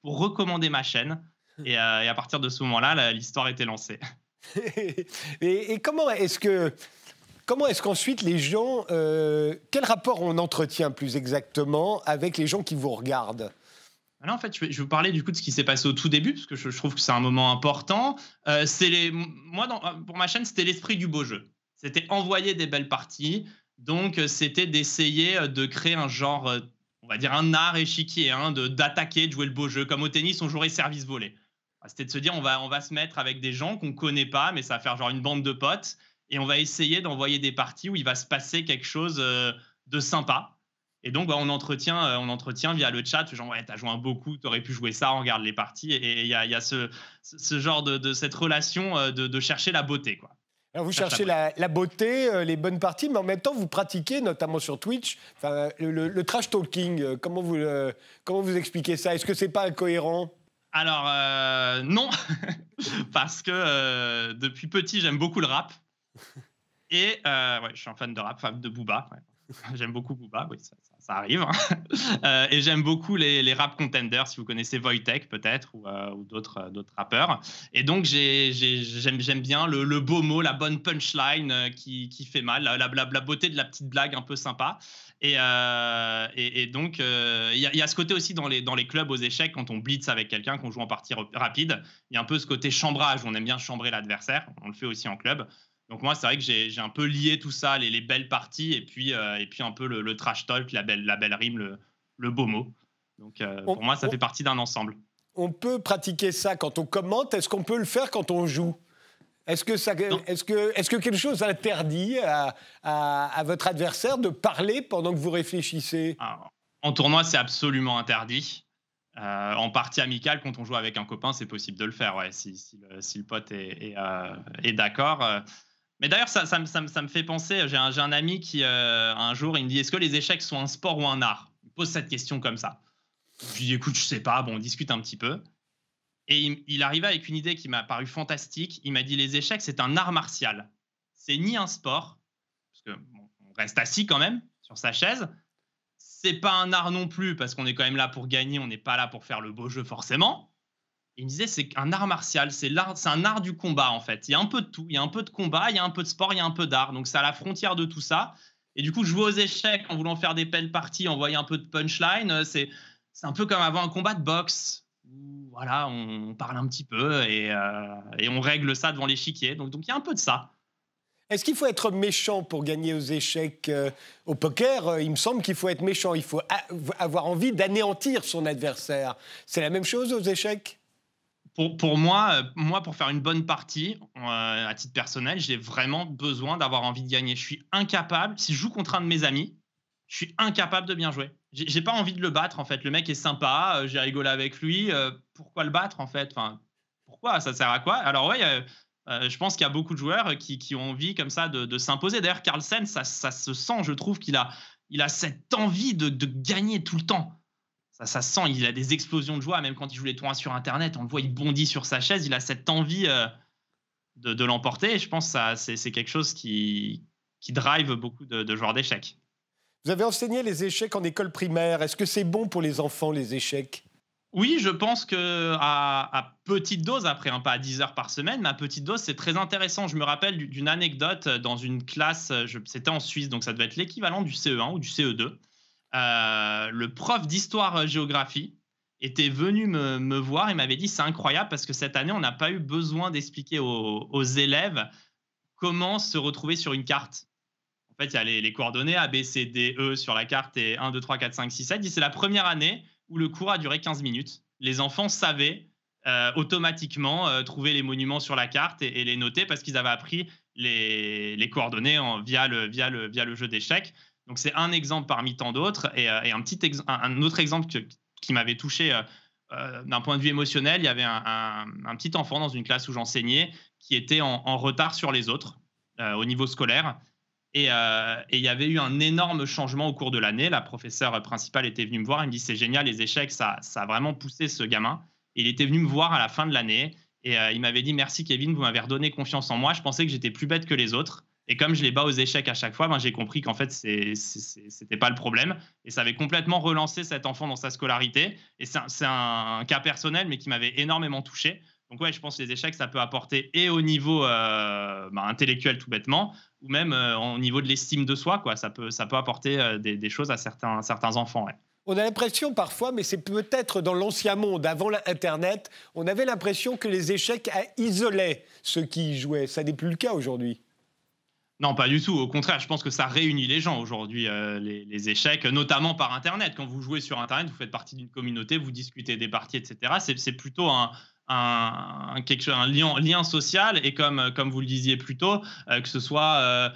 pour recommander ma chaîne. Et, à partir de ce moment-là, l'histoire était lancée. et, comment est-ce que Comment est-ce qu'ensuite les gens, euh, quel rapport on entretient plus exactement avec les gens qui vous regardent? Là, en fait, je vais, vous parler du coup de ce qui s'est passé au tout début, parce que je, trouve que c'est un moment important. Euh, c'est les, moi, pour ma chaîne, c'était l'esprit du beau jeu. C'était envoyer des belles parties. Donc, c'était d'essayer de créer un genre, on va dire un art échiquier, hein, d'attaquer, de, jouer le beau jeu. Comme au tennis, on jouerait service volé. C'était de se dire, on va, on va se mettre avec des gens qu'on ne connaît pas, mais ça va faire genre une bande de potes et on va essayer d'envoyer des parties où il va se passer quelque chose euh, de sympa. Et donc, bah, on, entretient, on entretient via le chat, genre, ouais, t'as joué un beaucoup, t'aurais pu jouer ça, on regarde les parties. Et il y a, y a ce, ce, genre de, de, cette relation de, de, chercher la beauté. Quoi. Alors vous cherchez la, la, beauté, les bonnes parties, mais en même temps, vous pratiquez, notamment sur Twitch, le, le, trash talking. comment, vous, comment vous expliquez ça? Est-ce que c'est pas incohérent? Alors, euh, non, parce que euh, depuis petit, j'aime beaucoup le rap. Et euh, ouais, je suis un fan de rap, fan de Booba. J'aime beaucoup Booba, oui, ça, arrive. Hein. et j'aime beaucoup les, les, rap contenders, si vous connaissez Voitech peut-être, ou, ou d'autres, d'autres rappeurs. Et donc, j'aime, bien le, beau mot, la bonne punchline qui, fait mal, la, la, beauté de la petite blague un peu sympa. Euh, et, donc, euh, il y, a ce côté aussi dans les, dans les clubs aux échecs, quand on blitz avec quelqu'un, qu'on joue en partie rapide, il y a un peu ce côté chambrage, on aime bien chambrer l'adversaire, on le fait aussi en club. Donc moi, c'est vrai que j'ai un peu lié tout ça, les, les belles parties, et puis, euh, et puis un peu le, trash talk, la belle, la belle rime, le, le beau mot. Donc pour moi, ça fait partie d'un ensemble. On peut pratiquer ça quand on commente, est-ce qu'on peut le faire quand on joue? Est-ce que, ça, est-ce, que, est-ce que quelque chose interdit à, à, votre adversaire de parler pendant que vous réfléchissez? En tournoi, c'est absolument interdit. Euh, en partie amicale, quand on joue avec un copain, c'est possible de le faire, ouais, si, si, le, si le, pote est, est, euh, est d'accord. Euh. Mais d'ailleurs, ça, me fait penser, j'ai un, ami qui, un jour, il me dit, est-ce que les échecs sont un sport ou un art? Il pose cette question comme ça. Je lui dis, écoute, je sais pas, bon, on discute un petit peu. Et il, arrivait avec une idée qui m'a paru fantastique. Il m'a dit les échecs, c'est un art martial. C'est ni un sport, parce que on reste assis quand même sur sa chaise. C'est pas un art non plus, parce qu'on est quand même là pour gagner, on n'est pas là pour faire le beau jeu forcément. Il me disait c'est un art martial, c'est un art du combat en fait. Il y a un peu de tout, il y a un peu de combat, il y a un peu de sport, il y a un peu d'art. Donc c'est à la frontière de tout ça. Et du coup, jouer aux échecs en voulant faire des belles parties, envoyer un peu de punchline, euh, c'est un peu comme avant un combat de boxe voilà, on parle un petit peu euh, et, on règle ça devant l'échiquier. Donc, donc il y a un peu de ça. Est-ce qu'il faut être méchant pour gagner aux échecs euh, au poker? Il me semble qu'il faut être méchant. Il faut avoir envie d'anéantir son adversaire. C'est la même chose aux échecs? Pour, moi, moi, pour faire une bonne partie, à titre personnel, j'ai vraiment besoin d'avoir envie de gagner. Je suis incapable, si je joue contre un de mes amis, je suis incapable de bien jouer j'ai pas envie de le battre en fait. Le mec est sympa, euh, j'ai rigolé avec lui. Euh, pourquoi le battre en fait? Enfin, pourquoi? Ça sert à quoi? Alors euh, je pense qu'il y a beaucoup de joueurs qui, ont envie comme ça de, s'imposer. D'ailleurs, Carlsen, ça, se sent. Je trouve qu'il a, il a cette envie de, gagner tout le temps. Ça, ça sent. Il a des explosions de joie, même quand il joue les tournois sur Internet. On le voit, il bondit sur sa chaise. Il a cette envie de, de l'emporter. Et je pense que c'est quelque chose qui, qui drive beaucoup de joueurs d'échecs. Vous avez enseigné les échecs en école primaire. Est-ce que c'est bon pour les enfants, les échecs? Oui, je pense que à, petite dose, après, hein, pas à 10 heures par semaine, mais à petite dose, c'est très intéressant. Je me rappelle d'une anecdote dans une classe, c'était en Suisse, donc ça devait être l'équivalent du CE1 ou du CE2. Euh, le prof d'histoire-géographie était venu me, voir et m'avait dit c'est incroyable parce que cette année, on n'a pas eu besoin d'expliquer aux, élèves comment se retrouver sur une carte. En fait, il y a les, coordonnées A, B, C, D, E sur la carte et 1, 2, 3, 4, 5, 6, 7. C'est la première année où le cours a duré 15 minutes. Les enfants savaient euh, automatiquement euh, trouver les monuments sur la carte et, les noter parce qu'ils avaient appris les, coordonnées via, le, jeu d'échecs. Donc c'est un exemple parmi tant d'autres. Et, euh, un, petit un, autre exemple qui m'avait touché d'un point de vue émotionnel, il y avait un, petit enfant dans une classe où j'enseignais qui était en, retard sur les autres au niveau scolaire. Euh, et, il y avait eu un énorme changement au cours de l'année. La professeure principale était venue me voir. Elle me dit C'est génial, les échecs, ça, ça a vraiment poussé ce gamin. Et il était venu me voir à la fin de l'année. Et euh, il m'avait dit Merci, Kevin, vous m'avez redonné confiance en moi. Je pensais que j'étais plus bête que les autres. Et comme je les bats aux échecs à chaque fois, ben, j'ai compris qu'en fait, ce n'était pas le problème. Et ça avait complètement relancé cet enfant dans sa scolarité. Et c'est un, cas personnel, mais qui m'avait énormément touché. Donc ouais, je pense que les échecs, ça peut apporter et au niveau euh, bah, intellectuel tout bêtement, ou même euh, au niveau de l'estime de soi, quoi. Ça peut, ça peut apporter euh, des, choses à certains, certains enfants. On a l'impression parfois, mais c'est peut-être dans l'ancien monde, avant l'Internet, on avait l'impression que les échecs isolaient ceux qui y jouaient. Ça n'est plus le cas aujourd'hui. Non, pas du tout. Au contraire, je pense que ça réunit les gens aujourd'hui, les, les, échecs, notamment par Internet. Quand vous jouez sur Internet, vous faites partie d'une communauté, vous discutez des parties, etc. C'est plutôt un, un, quelque, un lien, lien, social et comme, comme vous le disiez plus tôt, euh, que ce soit euh,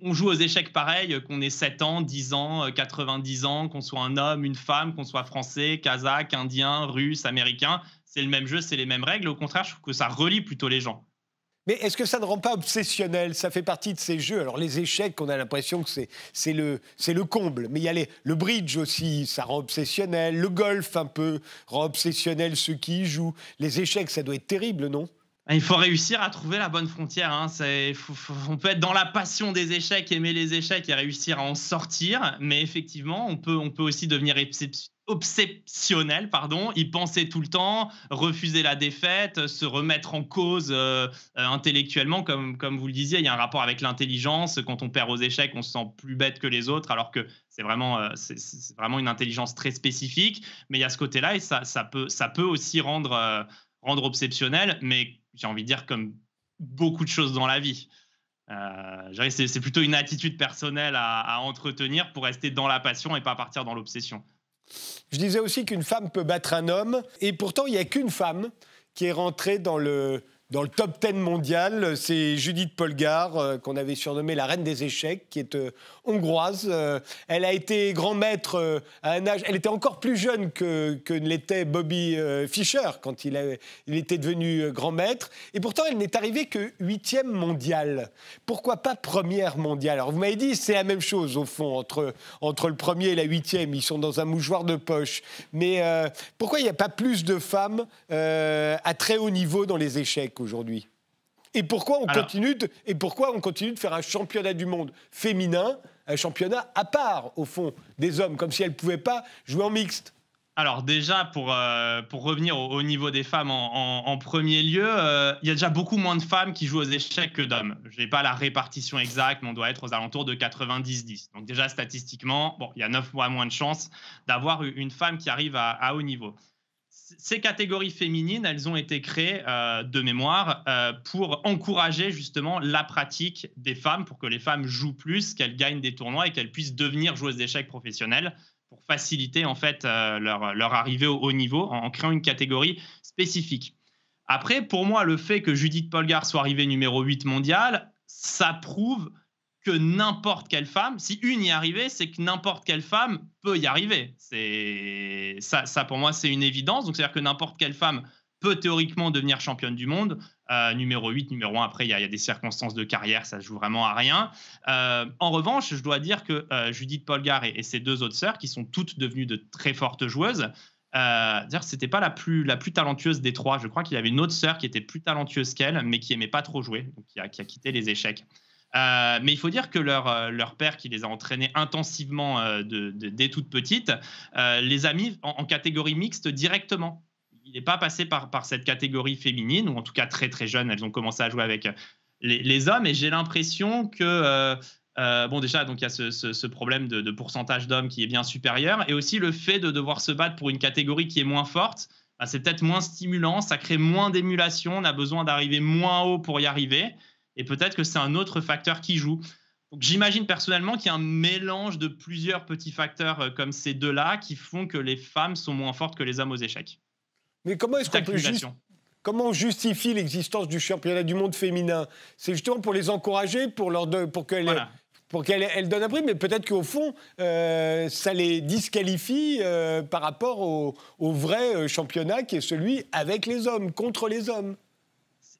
on joue aux échecs pareil, qu'on ait 7 ans, 10 ans, 90 ans, qu'on soit un homme, une femme, qu'on soit français, kazakh, indien, russe, américain. C'est le même jeu, c'est les mêmes règles. Au contraire, je trouve que ça relie plutôt les gens. Mais est-ce que ça ne rend pas obsessionnel? Ça fait partie de ces jeux. Alors les échecs, on a l'impression que c'est le, le comble. Mais il y a le bridge aussi, ça rend obsessionnel. Le golf un peu rend obsessionnel ceux qui y jouent. Les échecs, ça doit être terrible, non? Il faut réussir à trouver la bonne frontière. Hein. on peut être dans la passion des échecs, aimer les échecs et réussir à en sortir, mais effectivement, on peut, on peut aussi devenir obsessionnel, pardon, y penser tout le temps, refuser la défaite, se remettre en cause euh, euh, intellectuellement, comme, comme vous le disiez, il y a un rapport avec l'intelligence. Quand on perd aux échecs, on se sent plus bête que les autres, alors que c'est vraiment, euh, c'est, vraiment une intelligence très spécifique. Mais il y a ce côté-là et ça, ça, peut, ça peut aussi rendre, rendre obsessionnel, mais j'ai envie de dire comme beaucoup de choses dans la vie. Euh, c'est plutôt une attitude personnelle à, entretenir pour rester dans la passion et pas partir dans l'obsession. Je disais aussi qu'une femme peut battre un homme, et pourtant il n'y a qu'une femme qui est rentrée dans le, dans le top 10 mondial. C'est Judith Polgar, euh, qu'on avait surnommée la reine des échecs, qui est euh, hongroise. Euh, elle a été grand maître à un âge. Elle était encore plus jeune que, que ne l'était Bobby Fischer quand il, il était devenu grand maître. Et pourtant, elle n'est arrivée que huitième mondiale. Pourquoi pas première mondiale? Alors, vous m'avez dit, c'est la même chose, au fond, entre, entre le premier et la huitième. Ils sont dans un mouchoir de poche. Mais pourquoi il n'y a pas plus de femmes à très haut niveau dans les échecs? Aujourd'hui et pourquoi, on continue de, et pourquoi on continue de faire un championnat du monde féminin, un championnat à part, au fond, des hommes, comme si elles ne pouvaient pas jouer en mixte? Alors déjà, pour, euh, pour revenir au, niveau des femmes en, premier lieu, euh, il y a déjà beaucoup moins de femmes qui jouent aux échecs que d'hommes. Je n'ai pas la répartition exacte, mais on doit être aux alentours de 90-10. Donc déjà, statistiquement, bon, il y a 9 fois moins de chances d'avoir une femme qui arrive à haut niveau ces catégories féminines, elles ont été créées euh, de mémoire euh, pour encourager justement la pratique des femmes, pour que les femmes jouent plus, qu'elles gagnent des tournois et qu'elles puissent devenir joueuses d'échecs professionnelles, pour faciliter en fait euh, leur, arrivée au haut niveau en, créant une catégorie spécifique. Après, pour moi, le fait que Judith Polgar soit arrivée numéro 8 mondial, ça prouve que n'importe quelle femme, si une y arrivée, c'est que n'importe quelle femme peut y arriver. Ça, pour moi, c'est une évidence. Donc, c'est-à-dire que n'importe quelle femme peut théoriquement devenir championne du monde. Euh, numéro 8, numéro 1, après, il y, a des circonstances de carrière, ça joue vraiment à rien. Euh, en revanche, je dois dire que euh, Judith Polgar et, ses deux autres sœurs, qui sont toutes devenues de très fortes joueuses, c'était pas la plus, la plus talentueuse des trois. Je crois qu'il y avait une autre sœur qui était plus talentueuse qu'elle, mais qui aimait pas trop jouer, donc qui a quitté les échecs. Euh, mais il faut dire que leur, euh, leur, père, qui les a entraînés intensivement euh, dès toutes petites, les a mis en, catégorie mixte directement. Il n'est pas passé par, cette catégorie féminine, ou en tout cas très très jeune, elles ont commencé à jouer avec les, hommes, et j'ai l'impression que... bon, déjà, donc il y a ce, ce, problème de, pourcentage d'hommes qui est bien supérieur, et aussi le fait de devoir se battre pour une catégorie qui est moins forte. Bah, c'est peut-être moins stimulant, ça crée moins d'émulation, on a besoin d'arriver moins haut pour y arriver. Et peut-être que c'est un autre facteur qui joue. Donc j'imagine personnellement qu'il y a un mélange de plusieurs petits facteurs euh, comme ces deux-là qui font que les femmes sont moins fortes que les hommes aux échecs. Mais comment est-ce qu'on peut Comment on justifie l'existence du championnat du monde féminin? C'est justement pour les encourager, pour, leur pour qu'elles pour qu'elles donnent un prix, mais peut-être qu'au fond, euh, ça les disqualifie euh, par rapport au, au, vrai championnat qui est celui avec les hommes, contre les hommes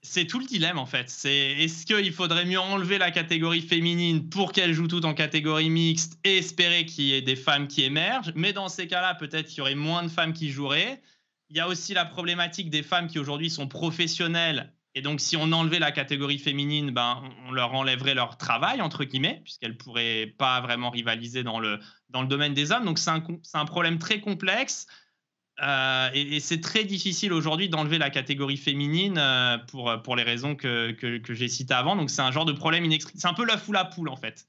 c'est tout le dilemme en fait. C'est est-ce qu'il faudrait mieux enlever la catégorie féminine pour qu'elle joue toutes en catégorie mixte et espérer qu'il y ait des femmes qui émergent? Mais dans ces cas-là, peut-être qu'il y aurait moins de femmes qui joueraient. Il y a aussi la problématique des femmes qui aujourd'hui sont professionnelles. Et donc, si on enlevait la catégorie féminine, ben, on leur enlèverait leur travail, entre guillemets, puisqu'elles ne pourraient pas vraiment rivaliser dans le, dans le domaine des hommes. Donc, c'est un, un problème très complexe. Euh, et, c'est très difficile aujourd'hui d'enlever la catégorie féminine euh, pour, pour les raisons que, que, j'ai citées avant. Donc c'est un genre de problème. C'est un peu la foule à poule en fait.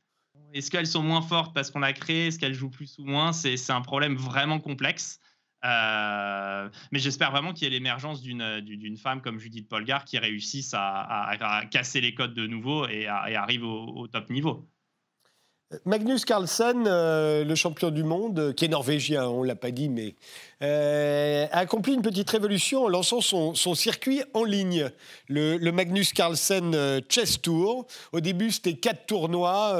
Est-ce qu'elles sont moins fortes parce qu'on l'a créé? Est-ce qu'elles jouent plus ou moins? C'est un problème vraiment complexe. Euh, mais j'espère vraiment qu'il y ait l'émergence d'une femme comme Judith Polgar qui réussisse à, à, casser les codes de nouveau et, arrive au top niveau. Magnus Carlsen, euh, le champion du monde, qui est norvégien, on ne l'a pas dit, mais euh, a accompli une petite révolution en lançant son, circuit en ligne, le, Magnus Carlsen euh, Chess Tour. Au début, c'était quatre tournois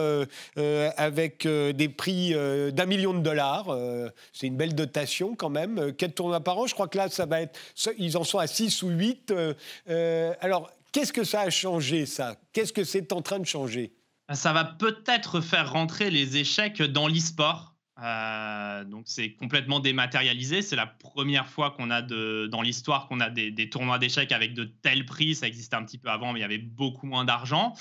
avec des prix d'un million de dollars. C'est une belle dotation quand même. Quatre tournois par an. Je crois que là, ça va être. Ils en sont à six ou huit. alors, qu'est-ce que ça a changé, ça? Qu'est-ce que c'est en train de changer? Ça va peut-être faire rentrer les échecs dans l'e-sport. Euh, donc c'est complètement dématérialisé. C'est la première fois qu'on a dans l'histoire qu'on a des, tournois d'échecs avec de tels prix. Ça existait un petit peu avant, mais il y avait beaucoup moins d'argent.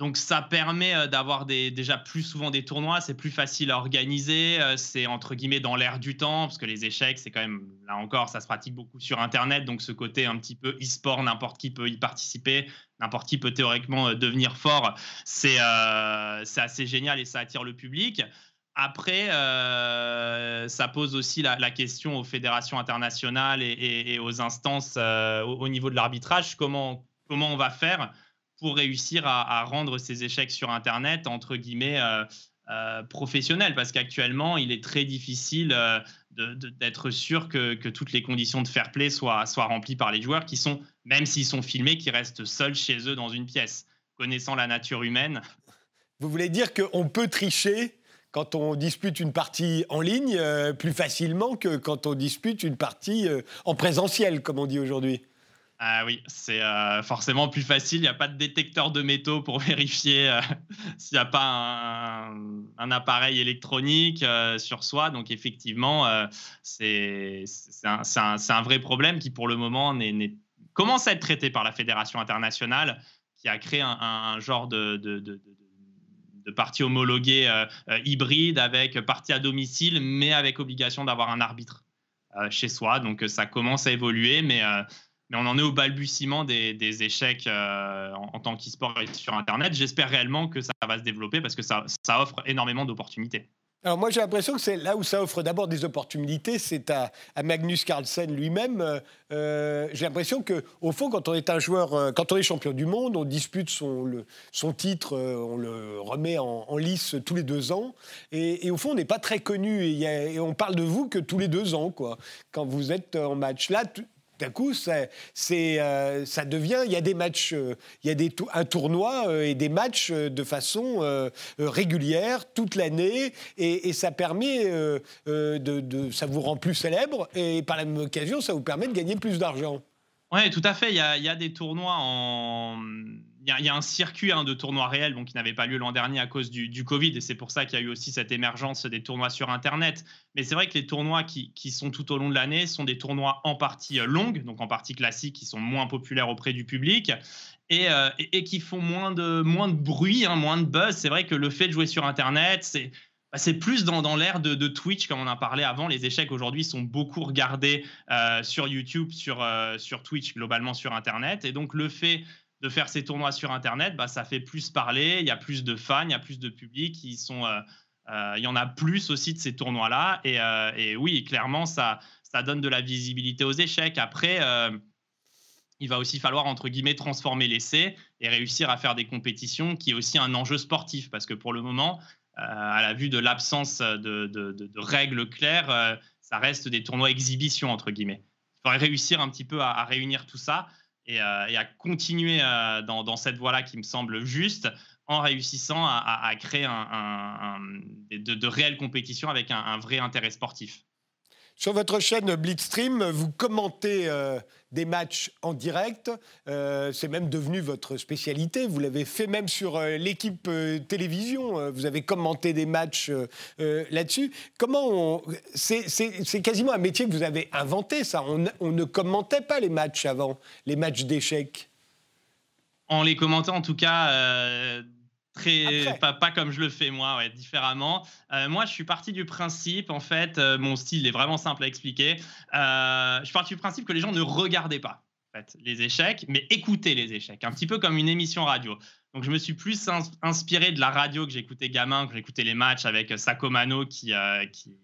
Donc ça permet euh, d'avoir déjà plus souvent des tournois, c'est plus facile à organiser, euh, c'est entre guillemets dans l'air du temps, parce que les échecs, c'est quand même, là encore, ça se pratique beaucoup sur Internet, donc ce côté un petit peu e-sport, n'importe qui peut y participer, n'importe qui peut théoriquement euh, devenir fort, c'est assez génial et ça attire le public. Après, ça pose aussi la, question aux fédérations internationales et, aux instances au, niveau de l'arbitrage, comment on va faire pour réussir à, rendre ces échecs sur Internet, entre guillemets, euh, euh, professionnels. Parce qu'actuellement, il est très difficile euh, d'être sûr que, toutes les conditions de fair play soient, soient remplies par les joueurs qui sont, même s'ils sont filmés, qui restent seuls chez eux dans une pièce. Connaissant la nature humaine. Vous voulez dire qu'on peut tricher quand on dispute une partie en ligne plus facilement que quand on dispute une partie en présentiel, comme on dit aujourd'hui? Ah oui, c'est euh, forcément plus facile. Il n'y a pas de détecteur de métaux pour vérifier euh, s'il n'y a pas un, appareil électronique euh, sur soi. Donc effectivement, c'est un, un, vrai problème qui pour le moment commence à être traité par la Fédération internationale qui a créé un, genre de, de, de, de partie homologuée hybride avec partie à domicile, mais avec obligation d'avoir un arbitre chez soi. Donc ça commence à évoluer, mais mais on en est au balbutiement des, échecs euh, en, tant qu'e-sport sur Internet. J'espère réellement que ça va se développer parce que ça, offre énormément d'opportunités. Alors moi j'ai l'impression que c'est là où ça offre d'abord des opportunités, c'est à, Magnus Carlsen lui-même. Euh, euh, j'ai l'impression que au fond quand on est un joueur, quand on est champion du monde, on dispute son, titre, on le remet en, lice tous les deux ans, et, au fond on n'est pas très connu et, et, on parle de vous que tous les deux ans quoi. Quand vous êtes en match là, d'un coup, euh, ça devient, il y a des matchs, euh, il y a des, un tournoi euh, et des matchs de façon régulière toute l'année, et, ça permet de, ça vous rend plus célèbre, et par la même occasion, ça vous permet de gagner plus d'argent. Oui, tout à fait. Il y, a, il y a des tournois en il y, a un circuit hein, de tournois réels donc, qui n'avait pas lieu l'an dernier à cause du, Covid, et c'est pour ça qu'il y a eu aussi cette émergence des tournois sur Internet. Mais c'est vrai que les tournois qui, sont tout au long de l'année sont des tournois en partie euh, longues, donc en partie classiques, qui sont moins populaires auprès du public. Et, euh, qui font moins de, moins de bruit, hein, moins de buzz. C'est vrai que le fait de jouer sur Internet, c'est bah, plus dans, dans l'ère de, Twitch, comme on en a parlé avant. Les échecs aujourd'hui sont beaucoup regardés euh, sur YouTube, sur, sur Twitch, globalement sur Internet. Et donc, le fait de faire ces tournois sur Internet, bah, ça fait plus parler, il y a plus de fans, il y a plus de public, euh, euh, il y en a plus aussi de ces tournois-là. Et, euh, et, oui, clairement, ça, ça donne de la visibilité aux échecs. Après, il va aussi falloir, entre guillemets, transformer l'essai et réussir à faire des compétitions qui est aussi un enjeu sportif. Parce que pour le moment, à la vue de l'absence de, règles claires, ça reste des tournois exhibition, entre guillemets. Il faudrait réussir un petit peu à réunir tout ça. Euh, et, à continuer euh, dans, cette voie-là qui me semble juste en réussissant à, créer de, réelles compétitions avec un vrai intérêt sportif. Sur votre chaîne Blitzstream, vous commentez euh, des matchs en direct. Euh, c'est même devenu votre spécialité. Vous l'avez fait même sur euh, l'équipe télévision. Vous avez commenté des matchs là-dessus. Comment C'est quasiment un métier que vous avez inventé, ça. On, on ne commentait pas les matchs avant, les matchs d'échecs. En les commentant, en tout cas Très, pas, comme je le fais moi, ouais, différemment. Euh, moi, je suis parti du principe, en fait, euh, mon style est vraiment simple à expliquer. Euh, je suis parti du principe que les gens ne regardaient pas en fait, les échecs, mais écoutaient les échecs, un petit peu comme une émission radio. Donc, je me suis plus inspiré de la radio que j'écoutais gamin, que j'écoutais les matchs avec Sakomano qui, qui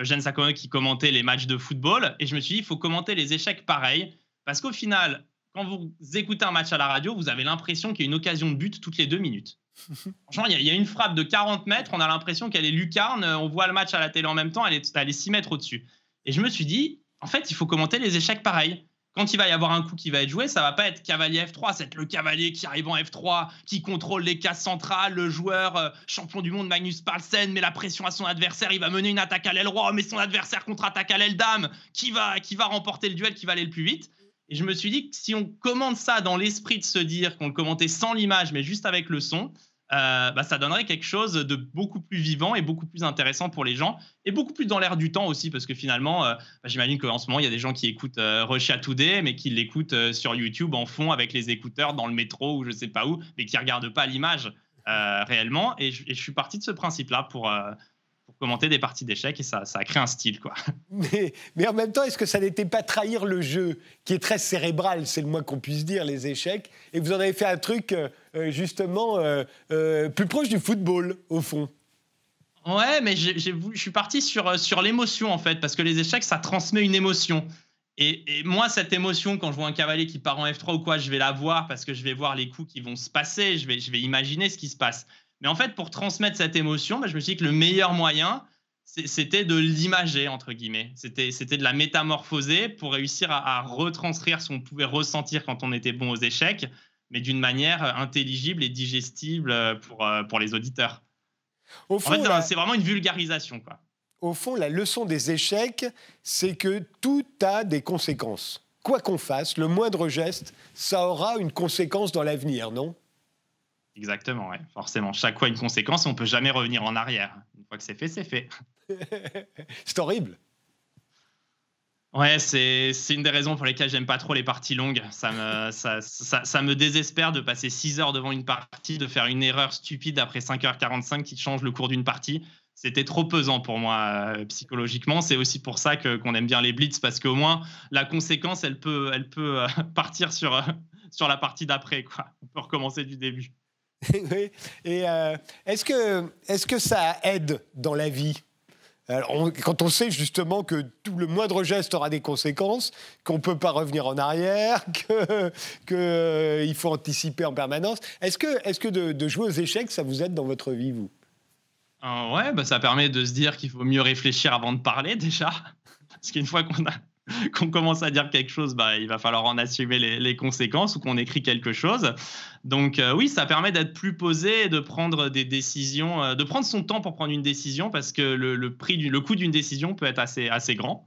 Eugène Sakomano qui commentait les matchs de football. Et je me suis dit, il faut commenter les échecs pareil, parce qu'au final, quand vous écoutez un match à la radio, vous avez l'impression qu'il y a une occasion de but toutes les deux minutes. Franchement, il y, a une frappe de 40 mètres, on a l'impression qu'elle est lucarne, on voit le match à la télé en même temps, elle est, elle est 6 mètres au-dessus. Et je me suis dit, en fait, il faut commenter les échecs pareil quand il va y avoir un coup qui va être joué, ça va pas être cavalier F3, c'est le cavalier qui arrive en F3, qui contrôle les cases centrales, le joueur euh, champion du monde Magnus Carlsen met la pression à son adversaire, il va mener une attaque à l'aile roi, mais son adversaire contre-attaque à l'aile dame, qui va, qui va remporter le duel, qui va aller le plus vite. Et je me suis dit que si on commente ça dans l'esprit de se dire qu'on le commentait sans l'image, mais juste avec le son, euh, bah, ça donnerait quelque chose de beaucoup plus vivant et beaucoup plus intéressant pour les gens et beaucoup plus dans l'air du temps aussi parce que finalement, euh, bah, j'imagine qu'en ce moment, il y a des gens qui écoutent euh, Russia Today mais qui l'écoutent euh, sur YouTube en fond avec les écouteurs dans le métro ou je sais pas où, mais qui regardent pas l'image réellement. Et je, et je, suis parti de ce principe-là pour, commenter des parties d'échecs et ça, ça a créé un style. Quoi. Mais, mais en même temps, est-ce que ça n'était pas trahir le jeu, qui est très cérébral, c'est le moins qu'on puisse dire, les échecs, et vous en avez fait un truc euh, euh, justement euh, euh, plus proche du football, au fond? Ouais, mais je suis parti sur, sur l'émotion en fait, parce que les échecs, ça transmet une émotion. Et, et, moi, cette émotion, quand je vois un cavalier qui part en F3 ou quoi, je vais la voir parce que je vais voir les coups qui vont se passer, je vais, je vais imaginer ce qui se passe. Mais en fait, pour transmettre cette émotion, bah, je me suis dit que le meilleur moyen, c'était de l'imager, entre guillemets. C'était de la métamorphoser pour réussir à, à, retranscrire ce qu'on pouvait ressentir quand on était bon aux échecs, mais d'une manière intelligible et digestible pour, euh, pour les auditeurs. Au fond, en fait, c'est vraiment une vulgarisation. Quoi. Au fond, la leçon des échecs, c'est que tout a des conséquences. Quoi qu'on fasse, le moindre geste, ça aura une conséquence dans l'avenir, non? Exactement, ouais. forcément. Chaque fois une conséquence, on peut jamais revenir en arrière. Une fois que c'est fait, c'est fait. c'est horrible. Ouais, c'est une des raisons pour lesquelles j'aime pas trop les parties longues. Ça me, ça, ça, ça, me désespère de passer 6 heures devant une partie, de faire une erreur stupide après 5h45 qui change le cours d'une partie. C'était trop pesant pour moi euh, psychologiquement. C'est aussi pour ça qu'on aime bien les blitz parce qu'au moins la conséquence, elle peut, elle peut euh, partir sur, euh, sur la partie d'après. On peut recommencer du début. oui. Et euh, est-ce que, est que ça aide dans la vie? Quand on sait justement que tout le moindre geste aura des conséquences, qu'on ne peut pas revenir en arrière, qu'il que, euh, faut anticiper en permanence, est-ce que, est -ce que de, de, jouer aux échecs, ça vous aide dans votre vie, vous? Euh, Ouais, bah, ça permet de se dire qu'il faut mieux réfléchir avant de parler déjà. Parce qu'une fois qu'on a qu'on commence à dire quelque chose, bah, il va falloir en assumer les, conséquences ou qu'on écrit quelque chose. Donc euh, oui, ça permet d'être plus posé de prendre des décisions, euh, de prendre son temps pour prendre une décision parce que le, prix, du, le coût d'une décision peut être assez, assez grand.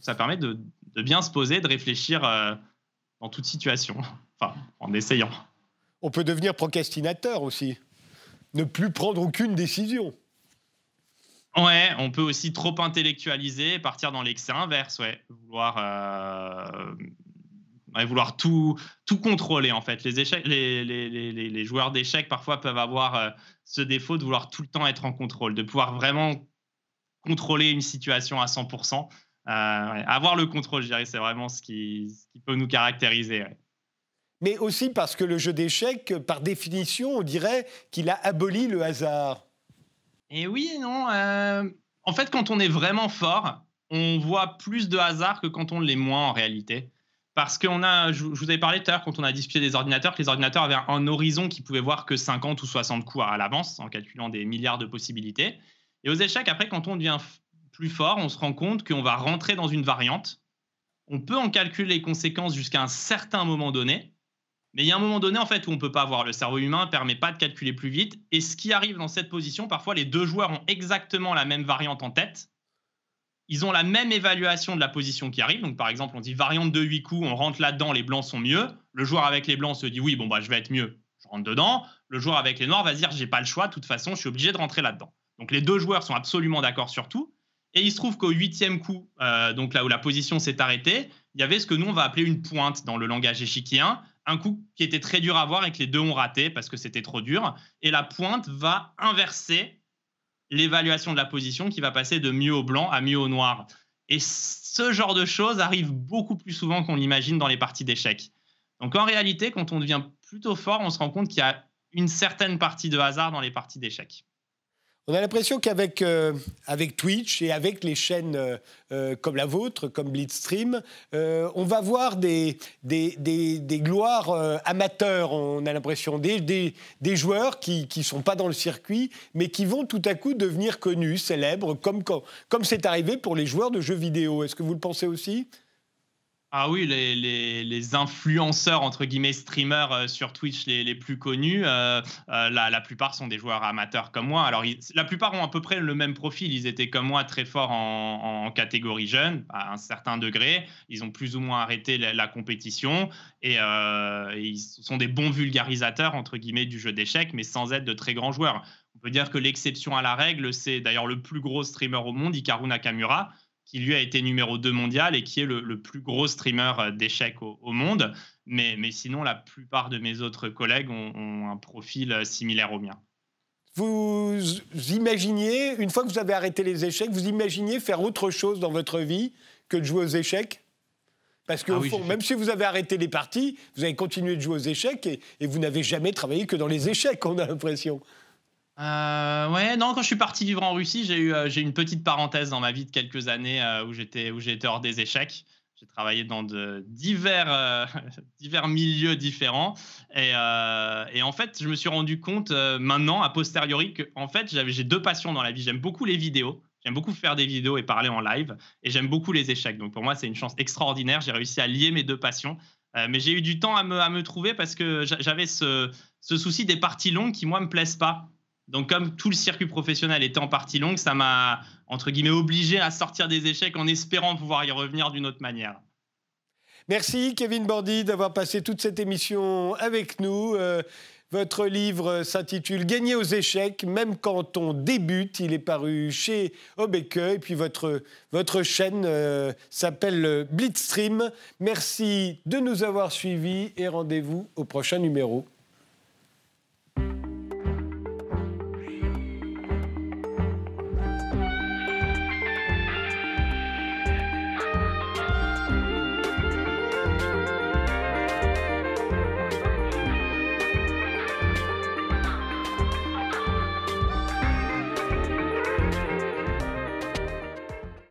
Ça permet de, de, bien se poser, de réfléchir euh, dans toute situation, enfin en essayant. On peut devenir procrastinateur aussi, ne plus prendre aucune décision. Ouais, on peut aussi trop intellectualiser partir dans l'excès inverse. Vouloir, euh, vouloir tout, tout contrôler, en fait. Les, joueurs d'échecs, parfois, peuvent avoir euh, ce défaut de vouloir tout le temps être en contrôle, de pouvoir vraiment contrôler une situation à 100%. Euh. Avoir le contrôle, je dirais, c'est vraiment ce qui, peut nous caractériser. Mais aussi parce que le jeu d'échecs, par définition, on dirait qu'il a aboli le hasard. Et oui non. Euh, en fait, quand on est vraiment fort, on voit plus de hasard que quand on l'est moins en réalité. Parce que je vous avais parlé tout à l'heure quand on a discuté des ordinateurs, que les ordinateurs avaient un horizon qui pouvait voir que 50 ou 60 coups à l'avance en calculant des milliards de possibilités. Et aux échecs, après, quand on devient plus fort, on se rend compte qu'on va rentrer dans une variante. On peut en calculer les conséquences jusqu'à un certain moment donné, mais il y a un moment donné, en fait, où on ne peut pas voir. Le cerveau humain ne permet pas de calculer plus vite. Et ce qui arrive dans cette position, parfois, les deux joueurs ont exactement la même variante en tête. Ils ont la même évaluation de la position qui arrive. Donc, par exemple, on dit variante de 8 coups, on rentre là-dedans, les blancs sont mieux. Le joueur avec les blancs se dit oui, bon, bah, je vais être mieux, je rentre dedans. Le joueur avec les noirs va se dire j'ai pas le choix, de toute façon, je suis obligé de rentrer là-dedans. Donc, les deux joueurs sont absolument d'accord sur tout. Et il se trouve qu'au huitième coup, euh, donc là où la position s'est arrêtée, il y avait ce que nous, on va appeler une pointe dans le langage échiquien un coup qui était très dur à voir et que les deux ont raté parce que c'était trop dur. Et la pointe va inverser l'évaluation de la position qui va passer de mieux au blanc à mieux au noir. Et ce genre de choses arrive beaucoup plus souvent qu'on l'imagine dans les parties d'échecs. Donc en réalité, quand on devient plutôt fort, on se rend compte qu'il y a une certaine partie de hasard dans les parties d'échecs. On a l'impression qu'avec euh, Twitch et avec les chaînes euh, euh, comme la vôtre, comme Blitzstream, on va voir des, gloires amateurs, on a l'impression, des, joueurs qui ne sont pas dans le circuit, mais qui vont tout à coup devenir connus, célèbres, comme c'est arrivé pour les joueurs de jeux vidéo. Est-ce que vous le pensez aussi? Ah oui, les, influenceurs, entre guillemets, streamers euh, sur Twitch les, plus connus, euh, euh, la, plupart sont des joueurs amateurs comme moi. Alors, la plupart ont à peu près le même profil. Ils étaient comme moi très forts en, catégorie jeune, à un certain degré. Ils ont plus ou moins arrêté la, compétition et ils sont des bons vulgarisateurs, entre guillemets, du jeu d'échecs, mais sans être de très grands joueurs. On peut dire que l'exception à la règle, c'est d'ailleurs le plus gros streamer au monde, Hikaru Nakamura qui lui a été numéro 2 mondial et qui est le, plus gros streamer euh, d'échecs au, monde. Mais, mais, sinon, la plupart de mes autres collègues ont, un profil euh, similaire au mien. Vous imaginiez, une fois que vous avez arrêté les échecs, vous imaginiez faire autre chose dans votre vie que de jouer aux échecs? Parce que, ah fond, même si vous avez arrêté les parties, vous avez continué de jouer aux échecs et, et vous n'avez jamais travaillé que dans les échecs, on a l'impression. Euh, ouais, non, quand je suis parti vivre en Russie, j'ai eu euh, j'ai une petite parenthèse dans ma vie de quelques années euh, où j'étais où j'étais hors des échecs. J'ai travaillé dans de divers divers milieux différents et, en fait, je me suis rendu compte maintenant a posteriori que en fait, j'ai deux passions dans la vie. J'aime beaucoup les vidéos. J'aime beaucoup faire des vidéos et parler en live et j'aime beaucoup les échecs. Donc pour moi, c'est une chance extraordinaire. J'ai réussi à lier mes deux passions. mais j'ai eu du temps à me, à me trouver parce que j'avais ce, ce souci des parties longues qui, moi, me plaisent pas. Donc, comme tout le circuit professionnel était en partie longue, ça m'a, entre guillemets, obligé à sortir des échecs en espérant pouvoir y revenir d'une autre manière. Merci, Kevin Bordy, d'avoir passé toute cette émission avec nous. Euh, votre livre s'intitule Gagner aux échecs, même quand on débute. Il est paru chez Obeke. Et puis votre, chaîne euh, s'appelle Blitzstream. Merci de nous avoir suivis et rendez-vous au prochain numéro.